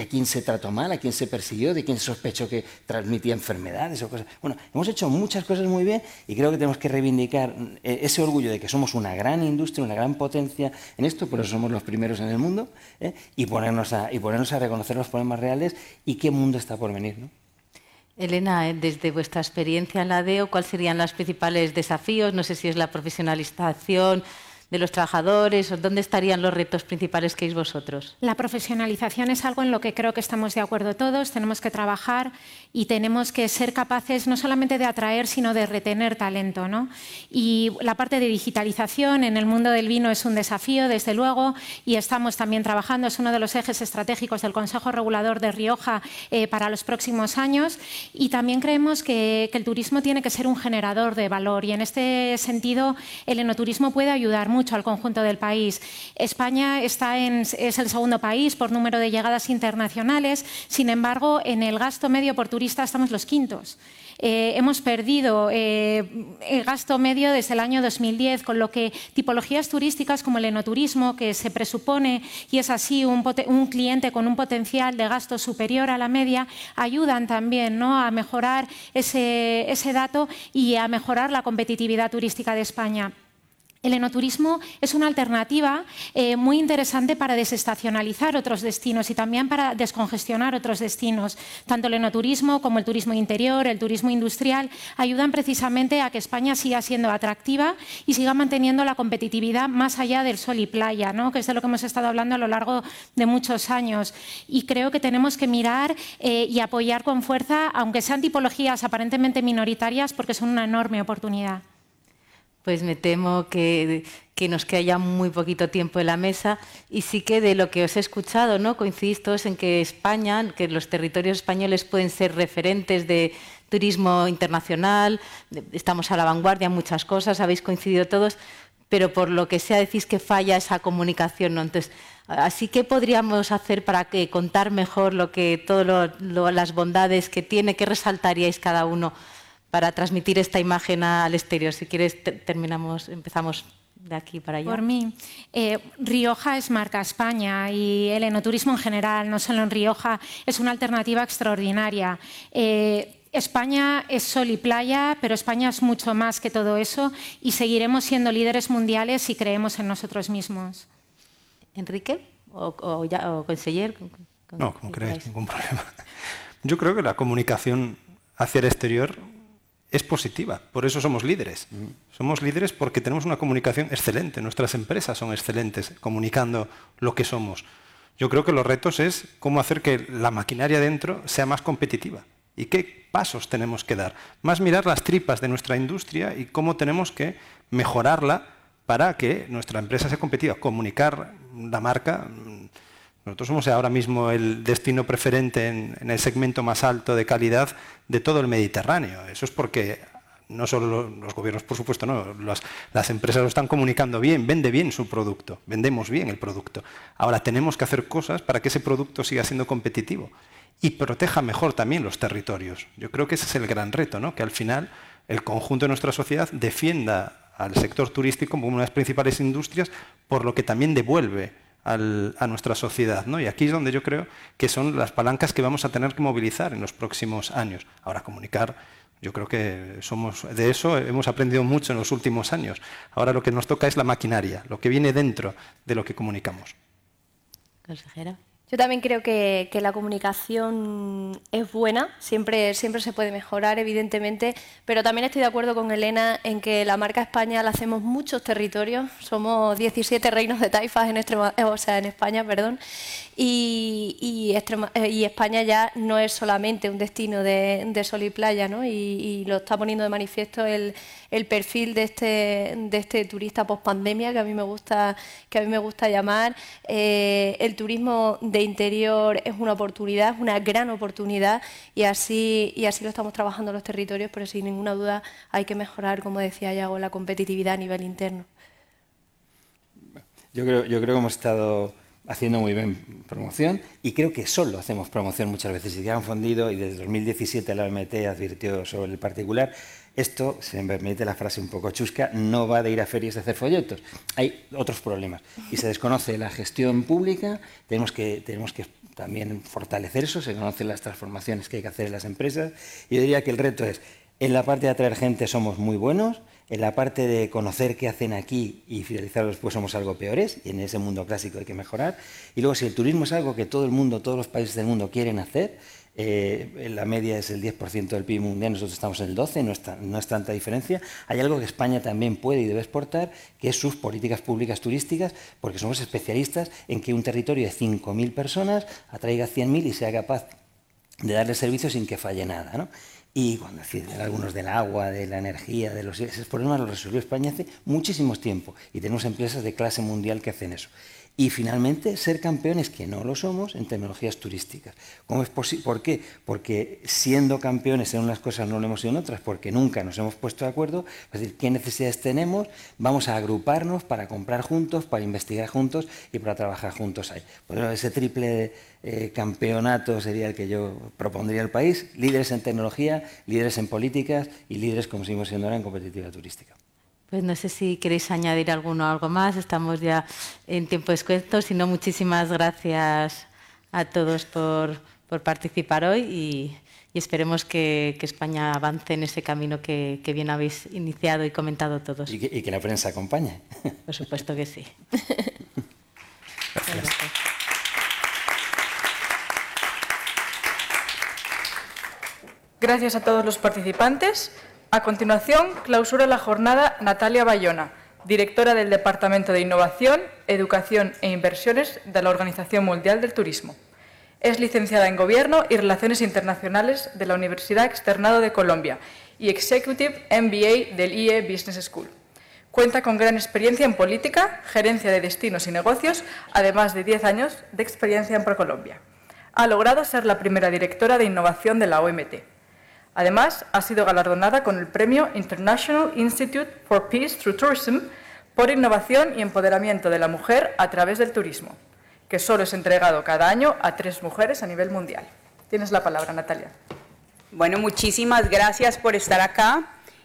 a quién se trató mal, a quién se persiguió, de quién sospechó que transmitía enfermedades o cosas. Bueno, hemos hecho muchas cosas muy bien y creo que tenemos que reivindicar eh, ese orgullo de que somos una gran industria, una gran potencia en esto, por eso somos los primeros en el mundo, eh, y, ponernos a, y ponernos a reconocer los problemas reales y qué mundo está por venir. ¿no? Elena, desde vuestra experiencia en la DEO, ¿cuáles serían los principales desafíos? No sé si es la profesionalización, de los trabajadores? ¿Dónde estarían los retos principales que hay vosotros? La profesionalización es algo en lo que creo que estamos de acuerdo todos. Tenemos que trabajar y tenemos que ser capaces no solamente de atraer, sino de retener talento. ¿no? Y la parte de digitalización en el mundo del vino es un desafío, desde luego, y estamos también trabajando. Es uno de los ejes estratégicos del Consejo Regulador de Rioja eh, para los próximos años. Y también creemos que, que el turismo tiene que ser un generador de valor. Y en este sentido, el enoturismo puede ayudar mucho mucho al conjunto del país. España está en, es el segundo país por número de llegadas internacionales, sin embargo, en el gasto medio por turista estamos los quintos. Eh, hemos perdido eh, el gasto medio desde el año 2010, con lo que tipologías turísticas como el enoturismo, que se presupone y es así un, cliente con un potencial de gasto superior a la media, ayudan también ¿no? a mejorar ese, ese dato y a mejorar la competitividad turística de España. El enoturismo es una alternativa eh, muy interesante para desestacionalizar otros destinos y también para descongestionar otros destinos. Tanto el enoturismo como el turismo interior, el turismo industrial, ayudan precisamente a que España siga siendo atractiva y siga manteniendo la competitividad más allá del sol y playa, ¿no? que es de lo que hemos estado hablando a lo largo de muchos años. Y creo que tenemos que mirar eh, y apoyar con fuerza, aunque sean tipologías aparentemente minoritarias, porque son una enorme oportunidad pues me temo que, nos queda ya muy poquito tiempo en la mesa y sí que de lo que os he escuchado, ¿no? coincidís todos en que España, que los territorios españoles pueden ser referentes de turismo internacional, estamos a la vanguardia en muchas cosas, habéis coincidido todos, pero por lo que sea decís que falla esa comunicación. ¿no? Entonces, así que podríamos hacer para que contar mejor lo que todas las bondades que tiene, que resaltaríais cada uno para transmitir esta imagen al exterior. Si quieres, terminamos, empezamos de aquí para allá. Por mí, eh, Rioja es marca España y el enoturismo en general, no solo en Rioja, es una alternativa extraordinaria. Eh, España es sol y playa, pero España es mucho más que todo eso y seguiremos siendo líderes mundiales si creemos en nosotros mismos. Enrique o, o, conseller. no, como creáis, ningún problema. Yo creo que la comunicación hacia el exterior es positiva. Por eso somos líderes. Somos líderes porque tenemos una comunicación excelente. Nuestras empresas son excelentes comunicando lo que somos. Yo creo que los retos es cómo hacer que la maquinaria dentro sea más competitiva y qué pasos tenemos que dar. Más mirar las tripas de nuestra industria y cómo tenemos que mejorarla para que nuestra empresa sea competitiva. Comunicar la marca nosotros somos ahora mismo el destino preferente en, el segmento más alto de calidad de todo el Mediterráneo. Eso es porque no solo los gobiernos, por supuesto, no, las, empresas lo están comunicando bien, vende bien su producto, vendemos bien el producto. Ahora tenemos que hacer cosas para que ese producto siga siendo competitivo y proteja mejor también los territorios. Yo creo que ese es el gran reto, ¿no? que al final el conjunto de nuestra sociedad defienda al sector turístico como una de las principales industrias, por lo que también devuelve a nuestra sociedad. ¿no? Y aquí es donde yo creo que son las palancas que vamos a tener que movilizar en los próximos años. Ahora, comunicar Yo creo que somos de eso hemos aprendido mucho en los últimos años. Ahora lo que nos toca es la maquinaria, lo que viene dentro de lo que comunicamos. Consejera. Yo también creo que, la comunicación es buena, siempre, siempre se puede mejorar, evidentemente, pero también estoy de acuerdo con Elena en que la marca España la hacemos muchos territorios, somos 17 reinos de taifas en, eh, o sea, en España, perdón, y, eh, y, España ya no es solamente un destino de, sol y playa, ¿no? y, lo está poniendo de manifiesto el, perfil de este, de este turista post-pandemia que a mí me gusta, que a mí me gusta llamar. Eh, el turismo de interior es una oportunidad, es una gran oportunidad y así, y así lo estamos trabajando los territorios, pero sin ninguna duda hay que mejorar, como decía Yago, la competitividad a nivel interno. Yo creo, yo creo que hemos estado haciendo muy bien promoción y creo que solo hacemos promoción muchas veces. Y han fundido y desde 2017 la OMT advirtió sobre el particular. Esto, si me permite la frase un poco chusca, no va de ir a ferias de hacer folletos. Hay otros problemas y se desconoce la gestión pública. Tenemos que, tenemos que también fortalecer eso, se conocen las transformaciones que hay que hacer en las empresas. Yo diría que el reto es, en la parte de atraer gente somos muy buenos, en la parte de conocer qué hacen aquí y fidelizarlos, pues somos algo peores, y en ese mundo clásico hay que mejorar. Y luego, si el turismo es algo que todo el mundo, todos los países del mundo quieren hacer, eh, la media es el 10% del PIB mundial, nosotros estamos en el 12%, no es, no es tanta diferencia. Hay algo que España también puede y debe exportar, que es sus políticas públicas turísticas, porque somos especialistas en que un territorio de 5.000 personas atraiga 100.000 y sea capaz de darle servicio sin que falle nada. ¿no? Y cuando deciden algunos del agua, de la energía, de los esos problemas los resolvió España hace muchísimo tiempo y tenemos empresas de clase mundial que hacen eso. Y finalmente ser campeones, que no lo somos, en tecnologías turísticas. ¿Cómo es ¿Por qué? Porque siendo campeones en unas cosas no lo hemos sido en otras, porque nunca nos hemos puesto de acuerdo, es decir, qué necesidades tenemos, vamos a agruparnos para comprar juntos, para investigar juntos y para trabajar juntos ahí. Pues ese triple eh, campeonato sería el que yo propondría al país, líderes en tecnología, líderes en políticas y líderes, como seguimos siendo ahora, en competitividad turística. Pues no sé si queréis añadir alguno algo más. Estamos ya en tiempo descuento. Si no, muchísimas gracias a todos por, participar hoy y, esperemos que, España avance en ese camino que, bien habéis iniciado y comentado todos. Y que, la prensa acompañe. Por supuesto que sí. Gracias a todos los participantes. A continuación, clausura la jornada Natalia Bayona, directora del Departamento de Innovación, Educación e Inversiones de la Organización Mundial del Turismo. Es licenciada en Gobierno y Relaciones Internacionales de la Universidad Externado de Colombia y Executive MBA del IE Business School. Cuenta con gran experiencia en política, gerencia de destinos y negocios, además de 10 años de experiencia en ProColombia. Ha logrado ser la primera directora de innovación de la OMT. Además, ha sido galardonada con el premio International Institute for Peace Through Tourism por innovación y empoderamiento de la mujer a través del turismo, que solo es entregado cada año a tres mujeres a nivel mundial. Tienes la palabra, Natalia. Bueno, muchísimas gracias por estar acá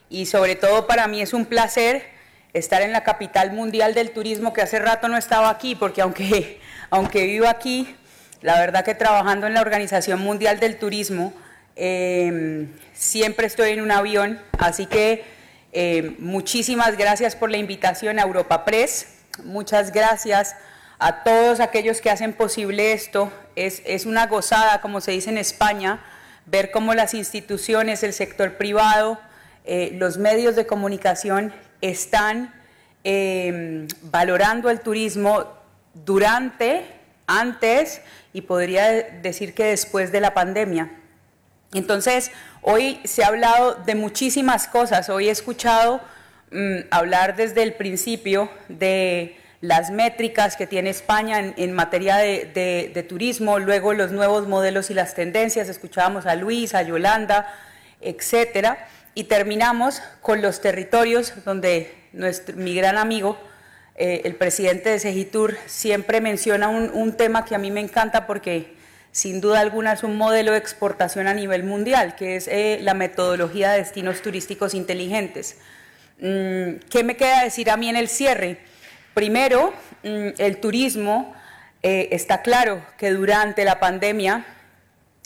y sobre todo para mí es un placer estar en la capital mundial del turismo que hace rato no estaba aquí, porque aunque, aunque vivo aquí, la verdad que trabajando en la Organización Mundial del Turismo, Em, siempre estoy en un avión, así que em, muchísimas gracias por la invitación a Europa Press. Muchas gracias a todos aquellos que hacen posible esto. Es, una gozada, como se dice en España, ver cómo las instituciones, el sector privado, eh, los medios de comunicación están em, valorando el turismo durante, antes y podría decir que después de la pandemia. Entonces, hoy se ha hablado de muchísimas cosas. Hoy he escuchado mm, hablar desde el principio de las métricas que tiene España en, materia de, turismo, luego los nuevos modelos y las tendencias. Escuchábamos a Luis, a Yolanda, etcétera. Y terminamos con los territorios donde mi gran amigo, eh, el presidente de Segitur, siempre menciona un tema que a mí me encanta porque sin duda alguna es un modelo de exportación a nivel mundial, que es eh, la metodología de destinos turísticos inteligentes. Mm, ¿Qué me queda decir a mí en el cierre? Primero, mm, el turismo eh, está claro que durante la pandemia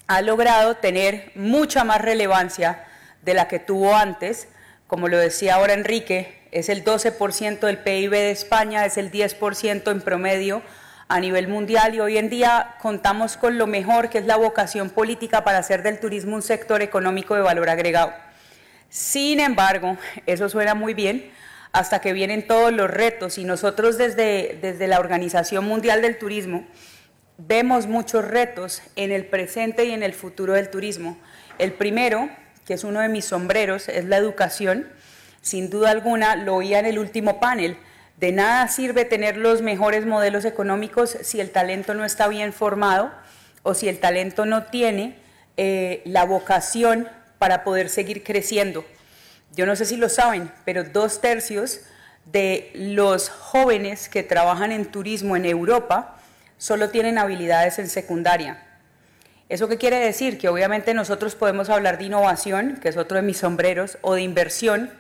ha logrado tener mucha más relevancia de la que tuvo antes. Como lo decía ahora Enrique, es el 12% del PIB de España, es el 10% en promedio a nivel mundial y hoy en día contamos con lo mejor que es la vocación política para hacer del turismo un sector económico de valor agregado. Sin embargo, eso suena muy bien hasta que vienen todos los retos y nosotros desde, desde la Organización Mundial del Turismo vemos muchos retos en el presente y en el futuro del turismo. El primero, que es uno de mis sombreros, es la educación. Sin duda alguna, lo oía en el último panel, de nada sirve tener los mejores modelos económicos si el talento no está bien formado o si el talento no tiene eh, la vocación para poder seguir creciendo. Yo no sé si lo saben, pero dos tercios de los jóvenes que trabajan en turismo en Europa solo tienen habilidades en secundaria. ¿Eso qué quiere decir? Que obviamente nosotros podemos hablar de innovación, que es otro de mis sombreros, o de inversión,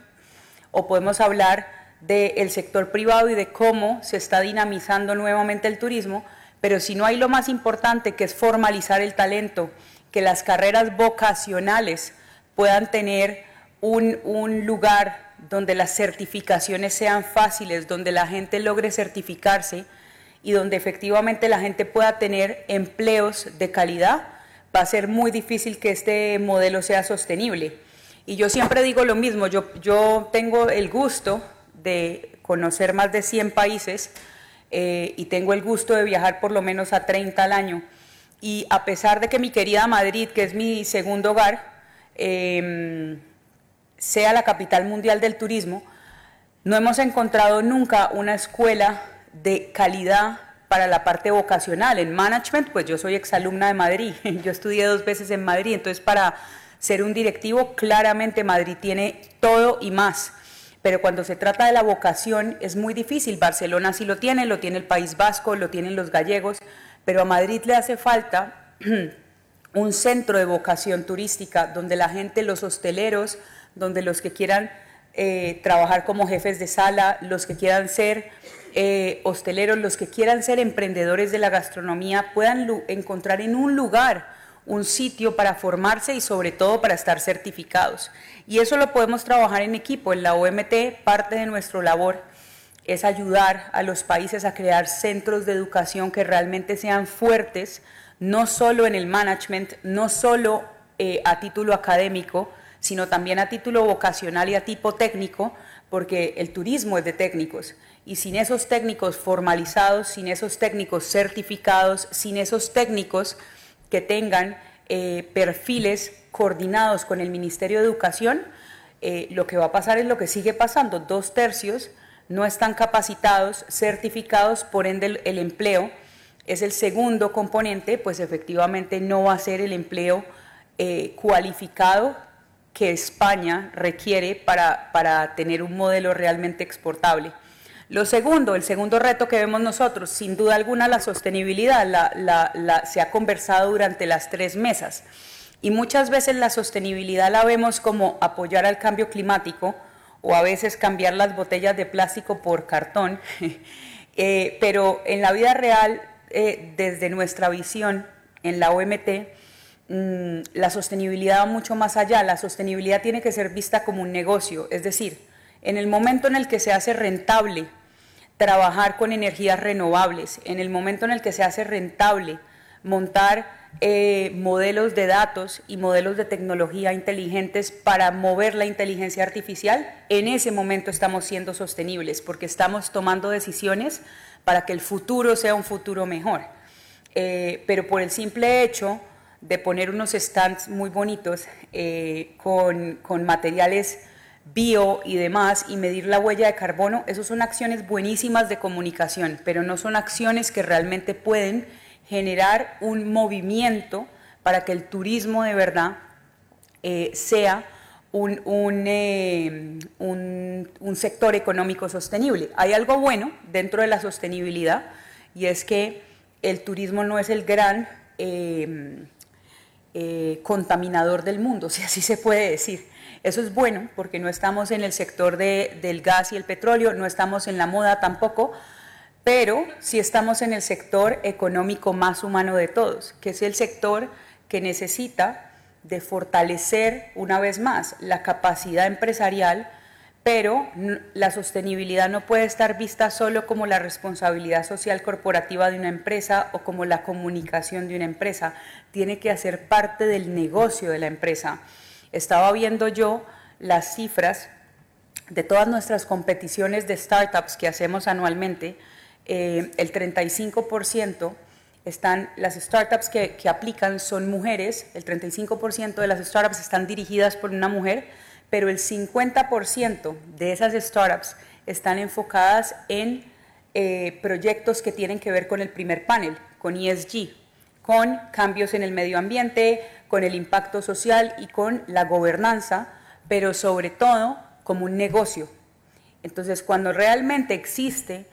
o podemos hablar del sector privado y de cómo se está dinamizando nuevamente el turismo, pero si no hay lo más importante que es formalizar el talento, que las carreras vocacionales puedan tener un, un lugar donde las certificaciones sean fáciles, donde la gente logre certificarse y donde efectivamente la gente pueda tener empleos de calidad, va a ser muy difícil que este modelo sea sostenible. Y yo siempre digo lo mismo, yo, yo tengo el gusto de conocer más de 100 países eh, y tengo el gusto de viajar por lo menos a 30 al año. Y a pesar de que mi querida Madrid, que es mi segundo hogar, em, sea la capital mundial del turismo, no hemos encontrado nunca una escuela de calidad para la parte vocacional. En management, pues yo soy exalumna de Madrid, yo estudié dos veces en Madrid, entonces para ser un directivo, claramente Madrid tiene todo y más pero cuando se trata de la vocación es muy difícil. Barcelona sí lo tiene, lo tiene el País Vasco, lo tienen los gallegos, pero a Madrid le hace falta un centro de vocación turística donde la gente, los hosteleros, donde los que quieran eh, trabajar como jefes de sala, los que quieran ser eh, hosteleros, los que quieran ser emprendedores de la gastronomía, puedan encontrar en un lugar un sitio para formarse y sobre todo para estar certificados. Y eso lo podemos trabajar en equipo. En la OMT parte de nuestra labor es ayudar a los países a crear centros de educación que realmente sean fuertes, no solo en el management, no solo eh, a título académico, sino también a título vocacional y a tipo técnico, porque el turismo es de técnicos. Y sin esos técnicos formalizados, sin esos técnicos certificados, sin esos técnicos que tengan eh, perfiles coordinados con el Ministerio de Educación, eh, lo que va a pasar es lo que sigue pasando. Dos tercios no están capacitados, certificados, por ende el, empleo es el segundo componente, pues efectivamente no va a ser el empleo eh, cualificado que España requiere para, para tener un modelo realmente exportable. Lo segundo, el segundo reto que vemos nosotros, sin duda alguna la sostenibilidad, se ha conversado durante las tres mesas. Y muchas veces la sostenibilidad la vemos como apoyar al cambio climático o a veces cambiar las botellas de plástico por cartón. Eh, pero en la vida real, eh, desde nuestra visión en la OMT, mm, la sostenibilidad va mucho más allá. La sostenibilidad tiene que ser vista como un negocio, es decir, en el momento en el que se hace rentable trabajar con energías renovables, en el momento en el que se hace rentable montar eh, modelos de datos y modelos de tecnología inteligentes para mover la inteligencia artificial, en ese momento estamos siendo sostenibles porque estamos tomando decisiones para que el futuro sea un futuro mejor. Eh, pero por el simple hecho de poner unos stands muy bonitos eh, con, con materiales bio y demás y medir la huella de carbono, eso son acciones buenísimas de comunicación, pero no son acciones que realmente pueden generar un movimiento para que el turismo de verdad eh, sea eh, un, un, sector económico sostenible. Hay algo bueno dentro de la sostenibilidad y es que el turismo no es el gran eh, contaminador del mundo, si así se puede decir eso es bueno porque no estamos en el sector del gas y el petróleo, no estamos en la moda tampoco, pero sí estamos en el sector económico más humano de todos, que es el sector que necesita de fortalecer una vez más la capacidad empresarial, pero la sostenibilidad no puede estar vista solo como la responsabilidad social corporativa de una empresa o como la comunicación de una empresa, tiene que hacer parte del negocio de la empresa. Estaba viendo yo las cifras de todas nuestras competiciones de startups que hacemos anualmente, eh, el 35% están, las startups que, aplican son mujeres, el 35% de las startups están dirigidas por una mujer, pero el 50% de esas startups están enfocadas en eh, proyectos que tienen que ver con el primer panel, con ESG, con cambios en el medio ambiente, con el impacto social y con la gobernanza, pero sobre todo como un negocio. Entonces, cuando realmente existe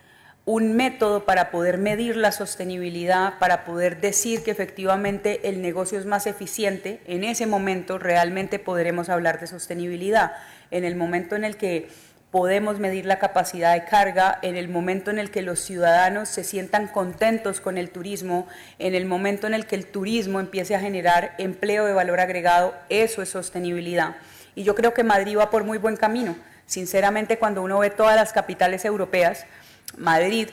un método para poder medir la sostenibilidad, para poder decir que efectivamente el negocio es más eficiente, en ese momento realmente podremos hablar de sostenibilidad. En el momento en el que podemos medir la capacidad de carga, en el momento en el que los ciudadanos se sientan contentos con el turismo, en el momento en el que el turismo empiece a generar empleo de valor agregado, eso es sostenibilidad. Y yo creo que Madrid va por muy buen camino. Sinceramente, cuando uno ve todas las capitales europeas, Madrid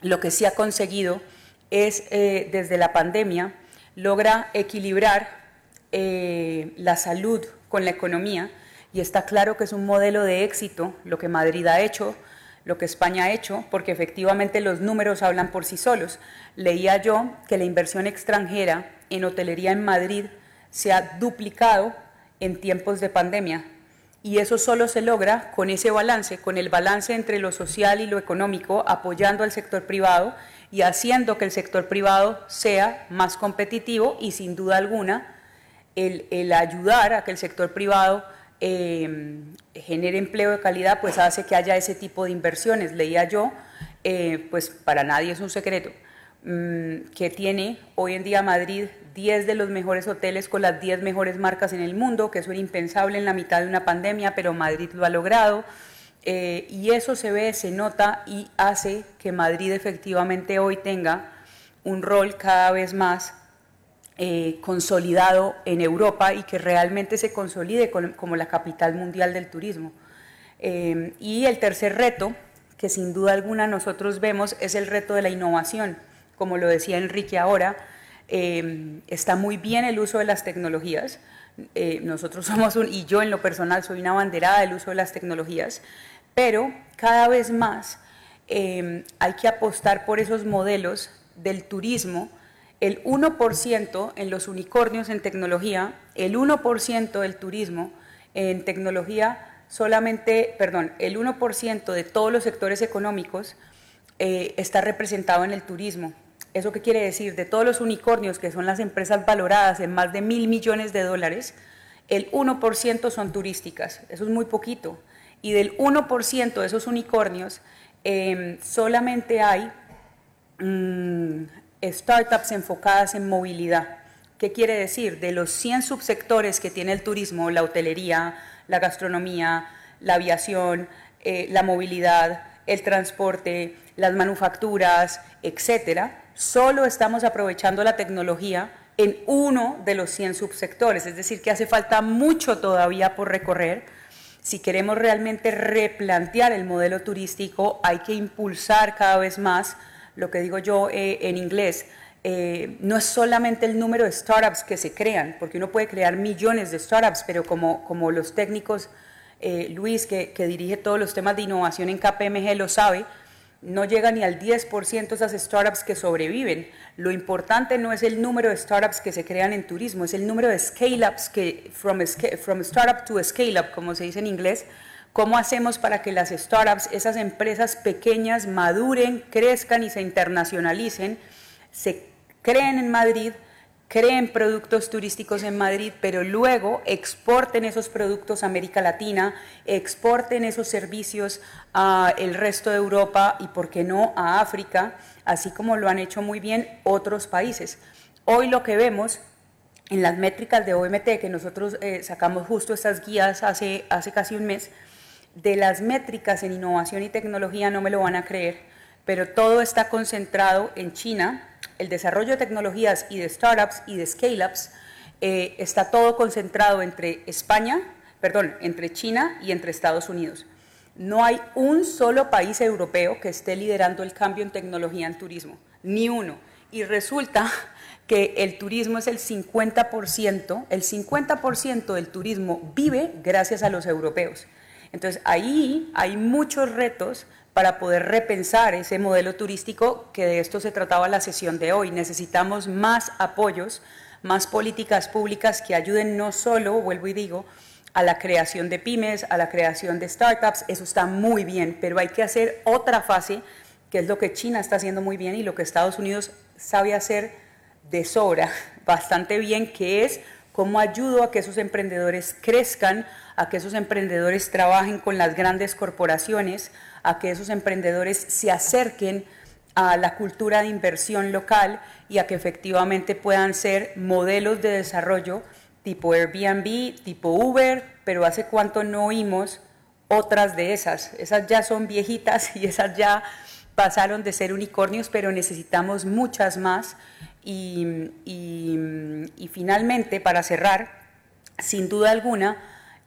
lo que sí ha conseguido es, eh, desde la pandemia, logra equilibrar eh, la salud con la economía y está claro que es un modelo de éxito lo que Madrid ha hecho, lo que España ha hecho, porque efectivamente los números hablan por sí solos. Leía yo que la inversión extranjera en hotelería en Madrid se ha duplicado en tiempos de pandemia. Y eso solo se logra con ese balance, con el balance entre lo social y lo económico, apoyando al sector privado y haciendo que el sector privado sea más competitivo y sin duda alguna el, ayudar a que el sector privado em, genere empleo de calidad, pues hace que haya ese tipo de inversiones. Leía yo, eh, pues para nadie es un secreto, mm, que tiene hoy en día Madrid 10 de los mejores hoteles con las 10 mejores marcas en el mundo, que eso era impensable en la mitad de una pandemia, pero Madrid lo ha logrado. Eh, y eso se ve, se nota y hace que Madrid efectivamente hoy tenga un rol cada vez más eh, consolidado en Europa y que realmente se consolide como la capital mundial del turismo. Eh, y el tercer reto, que sin duda alguna nosotros vemos, es el reto de la innovación. Como lo decía Enrique ahora, Em, está muy bien el uso de las tecnologías. Eh, nosotros somos y yo en lo personal soy una banderada del uso de las tecnologías, pero cada vez más hay que apostar por esos modelos del turismo. El 1% en los unicornios en tecnología, el 1% del turismo en tecnología, solamente, perdón, el 1% de todos los sectores económicos eh, está representado en el turismo. ¿Eso qué quiere decir? De todos los unicornios, que son las empresas valoradas en más de mil millones de dólares, el 1% son turísticas. Eso es muy poquito. Y del 1% de esos unicornios, em, solamente hay mm, startups enfocadas en movilidad. ¿Qué quiere decir? De los 100 subsectores que tiene el turismo, la hotelería, la gastronomía, la aviación, eh, la movilidad, el transporte, las manufacturas, etcétera, solo estamos aprovechando la tecnología en uno de los 100 subsectores, es decir, que hace falta mucho todavía por recorrer. Si queremos realmente replantear el modelo turístico, hay que impulsar cada vez más, lo que digo yo eh, en inglés, eh, no es solamente el número de startups que se crean, porque uno puede crear millones de startups, pero como, los técnicos, eh, Luis, que, que dirige todos los temas de innovación en KPMG, lo sabe, no llega ni al 10% esas startups que sobreviven. Lo importante no es el número de startups que se crean en turismo, es el número de scale-ups que, from, from startup to scale-up, como se dice en inglés, cómo hacemos para que las startups, esas empresas pequeñas, maduren, crezcan y se internacionalicen, se creen en Madrid, creen productos turísticos en Madrid, pero luego exporten esos productos a América Latina, exporten esos servicios al resto de Europa y, por qué no, a África, así como lo han hecho muy bien otros países. Hoy lo que vemos en las métricas de OMT, que nosotros eh, sacamos justo estas guías hace, hace casi un mes, de las métricas en innovación y tecnología no me lo van a creer, pero todo está concentrado en China, el desarrollo de tecnologías y de startups y de scale-ups eh, está todo concentrado entre España, perdón, entre China y entre Estados Unidos. No hay un solo país europeo que esté liderando el cambio en tecnología en turismo, ni uno. Y resulta que el turismo es el 50%, el 50% del turismo vive gracias a los europeos. Entonces ahí hay muchos retos para poder repensar ese modelo turístico que de esto se trataba la sesión de hoy. Necesitamos más apoyos, más políticas públicas que ayuden no solo, vuelvo y digo, a la creación de pymes, a la creación de startups, eso está muy bien, pero hay que hacer otra fase, que es lo que China está haciendo muy bien y lo que Estados Unidos sabe hacer de sobra, bastante bien, que es cómo ayudo a que esos emprendedores crezcan, a que esos emprendedores trabajen con las grandes corporaciones, a que esos emprendedores se acerquen a la cultura de inversión local y a que efectivamente puedan ser modelos de desarrollo tipo Airbnb, tipo Uber, pero hace cuánto no oímos otras de esas. Esas ya son viejitas y esas ya pasaron de ser unicornios, pero necesitamos muchas más. Y, finalmente, para cerrar, sin duda alguna,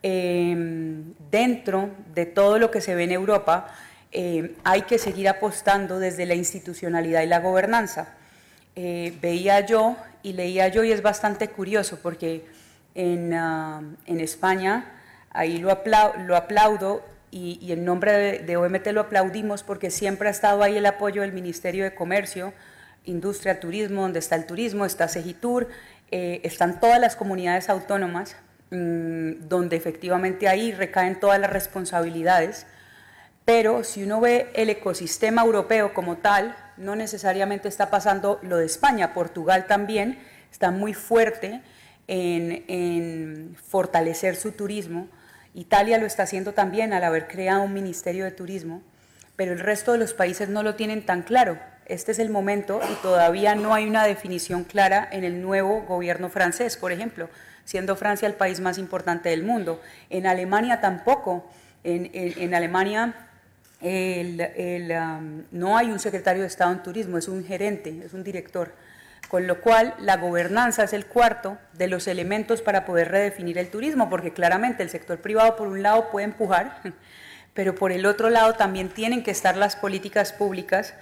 em, dentro de todo lo que se ve en Europa, eh, hay que seguir apostando desde la institucionalidad y la gobernanza. Eh, veía yo y leía yo y es bastante curioso porque en, ah, España, ahí lo, aplaudo y, en nombre de, OMT lo aplaudimos porque siempre ha estado ahí el apoyo del Ministerio de Comercio, Industria, Turismo, donde está el turismo, está Segitur, eh, están todas las comunidades autónomas, donde efectivamente ahí recaen todas las responsabilidades pero si uno ve el ecosistema europeo como tal, no necesariamente está pasando lo de España. Portugal también está muy fuerte en, fortalecer su turismo. Italia lo está haciendo también al haber creado un ministerio de turismo, pero el resto de los países no lo tienen tan claro. Este es el momento y todavía no hay una definición clara en el nuevo gobierno francés, por ejemplo, siendo Francia el país más importante del mundo. En Alemania tampoco. en Alemania el, no hay un secretario de Estado en turismo, es un gerente, es un director. Con lo cual, la gobernanza es el cuarto de los elementos para poder redefinir el turismo, porque claramente el sector privado, por un lado, puede empujar, pero por el otro lado también tienen que estar las políticas públicas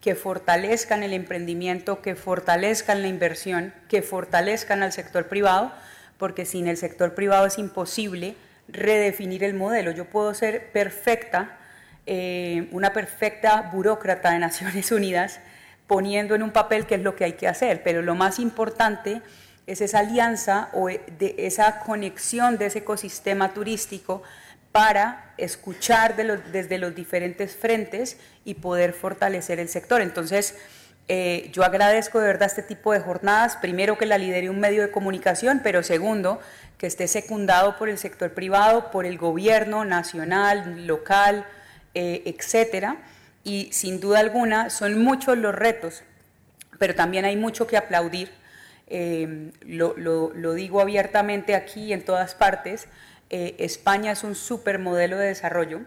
que fortalezcan el emprendimiento, que fortalezcan la inversión, que fortalezcan al sector privado, porque sin el sector privado es imposible redefinir el modelo. Yo puedo ser perfecta eh, una perfecta burócrata de Naciones Unidas poniendo en un papel qué es lo que hay que hacer, pero lo más importante es esa alianza o de esa conexión de ese ecosistema turístico para escuchar desde los diferentes frentes y poder fortalecer el sector. Entonces, eh, yo agradezco de verdad este tipo de jornadas, primero que la lidere un medio de comunicación, pero segundo, que esté secundado por el sector privado, por el gobierno nacional, local, eh, etcétera. Y sin duda alguna son muchos los retos, pero también hay mucho que aplaudir. Eh, lo, digo abiertamente aquí y en todas partes. España es un supermodelo de desarrollo,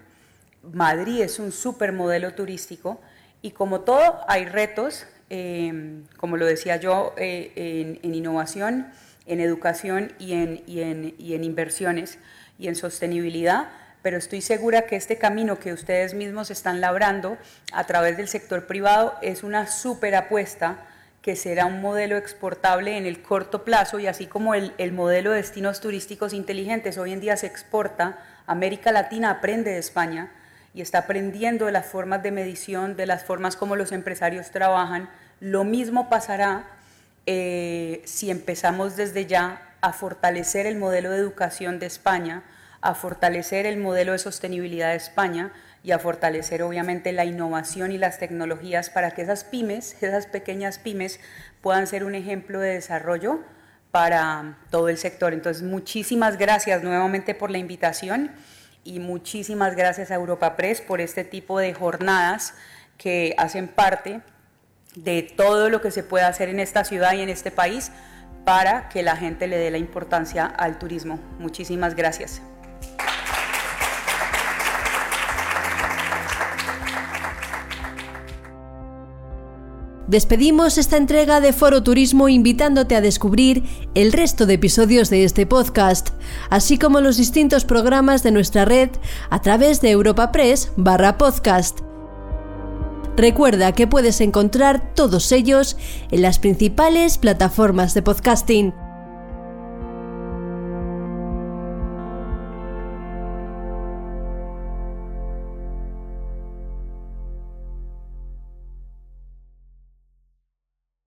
Madrid es un supermodelo turístico y como todo hay retos, como lo decía yo, en, innovación, en educación y en, inversiones y en sostenibilidad pero estoy segura que este camino que ustedes mismos están labrando a través del sector privado es una súper apuesta que será un modelo exportable en el corto plazo y así como el, modelo de destinos turísticos inteligentes hoy en día se exporta, América Latina aprende de España y está aprendiendo de las formas de medición, de las formas como los empresarios trabajan. Lo mismo pasará eh, si empezamos desde ya a fortalecer el modelo de educación de España, a fortalecer el modelo de sostenibilidad de España y a fortalecer obviamente la innovación y las tecnologías para que esas pymes, esas pequeñas pymes, puedan ser un ejemplo de desarrollo para todo el sector. Entonces, muchísimas gracias nuevamente por la invitación y muchísimas gracias a Europa Press por este tipo de jornadas que hacen parte de todo lo que se puede hacer en esta ciudad y en este país para que la gente le dé la importancia al turismo. Muchísimas gracias. Despedimos esta entrega de Foro Turismo invitándote a descubrir el resto de episodios de este podcast, así como los distintos programas de nuestra red a través de Europa Press barra podcast. Recuerda que puedes encontrar todos ellos en las principales plataformas de podcasting.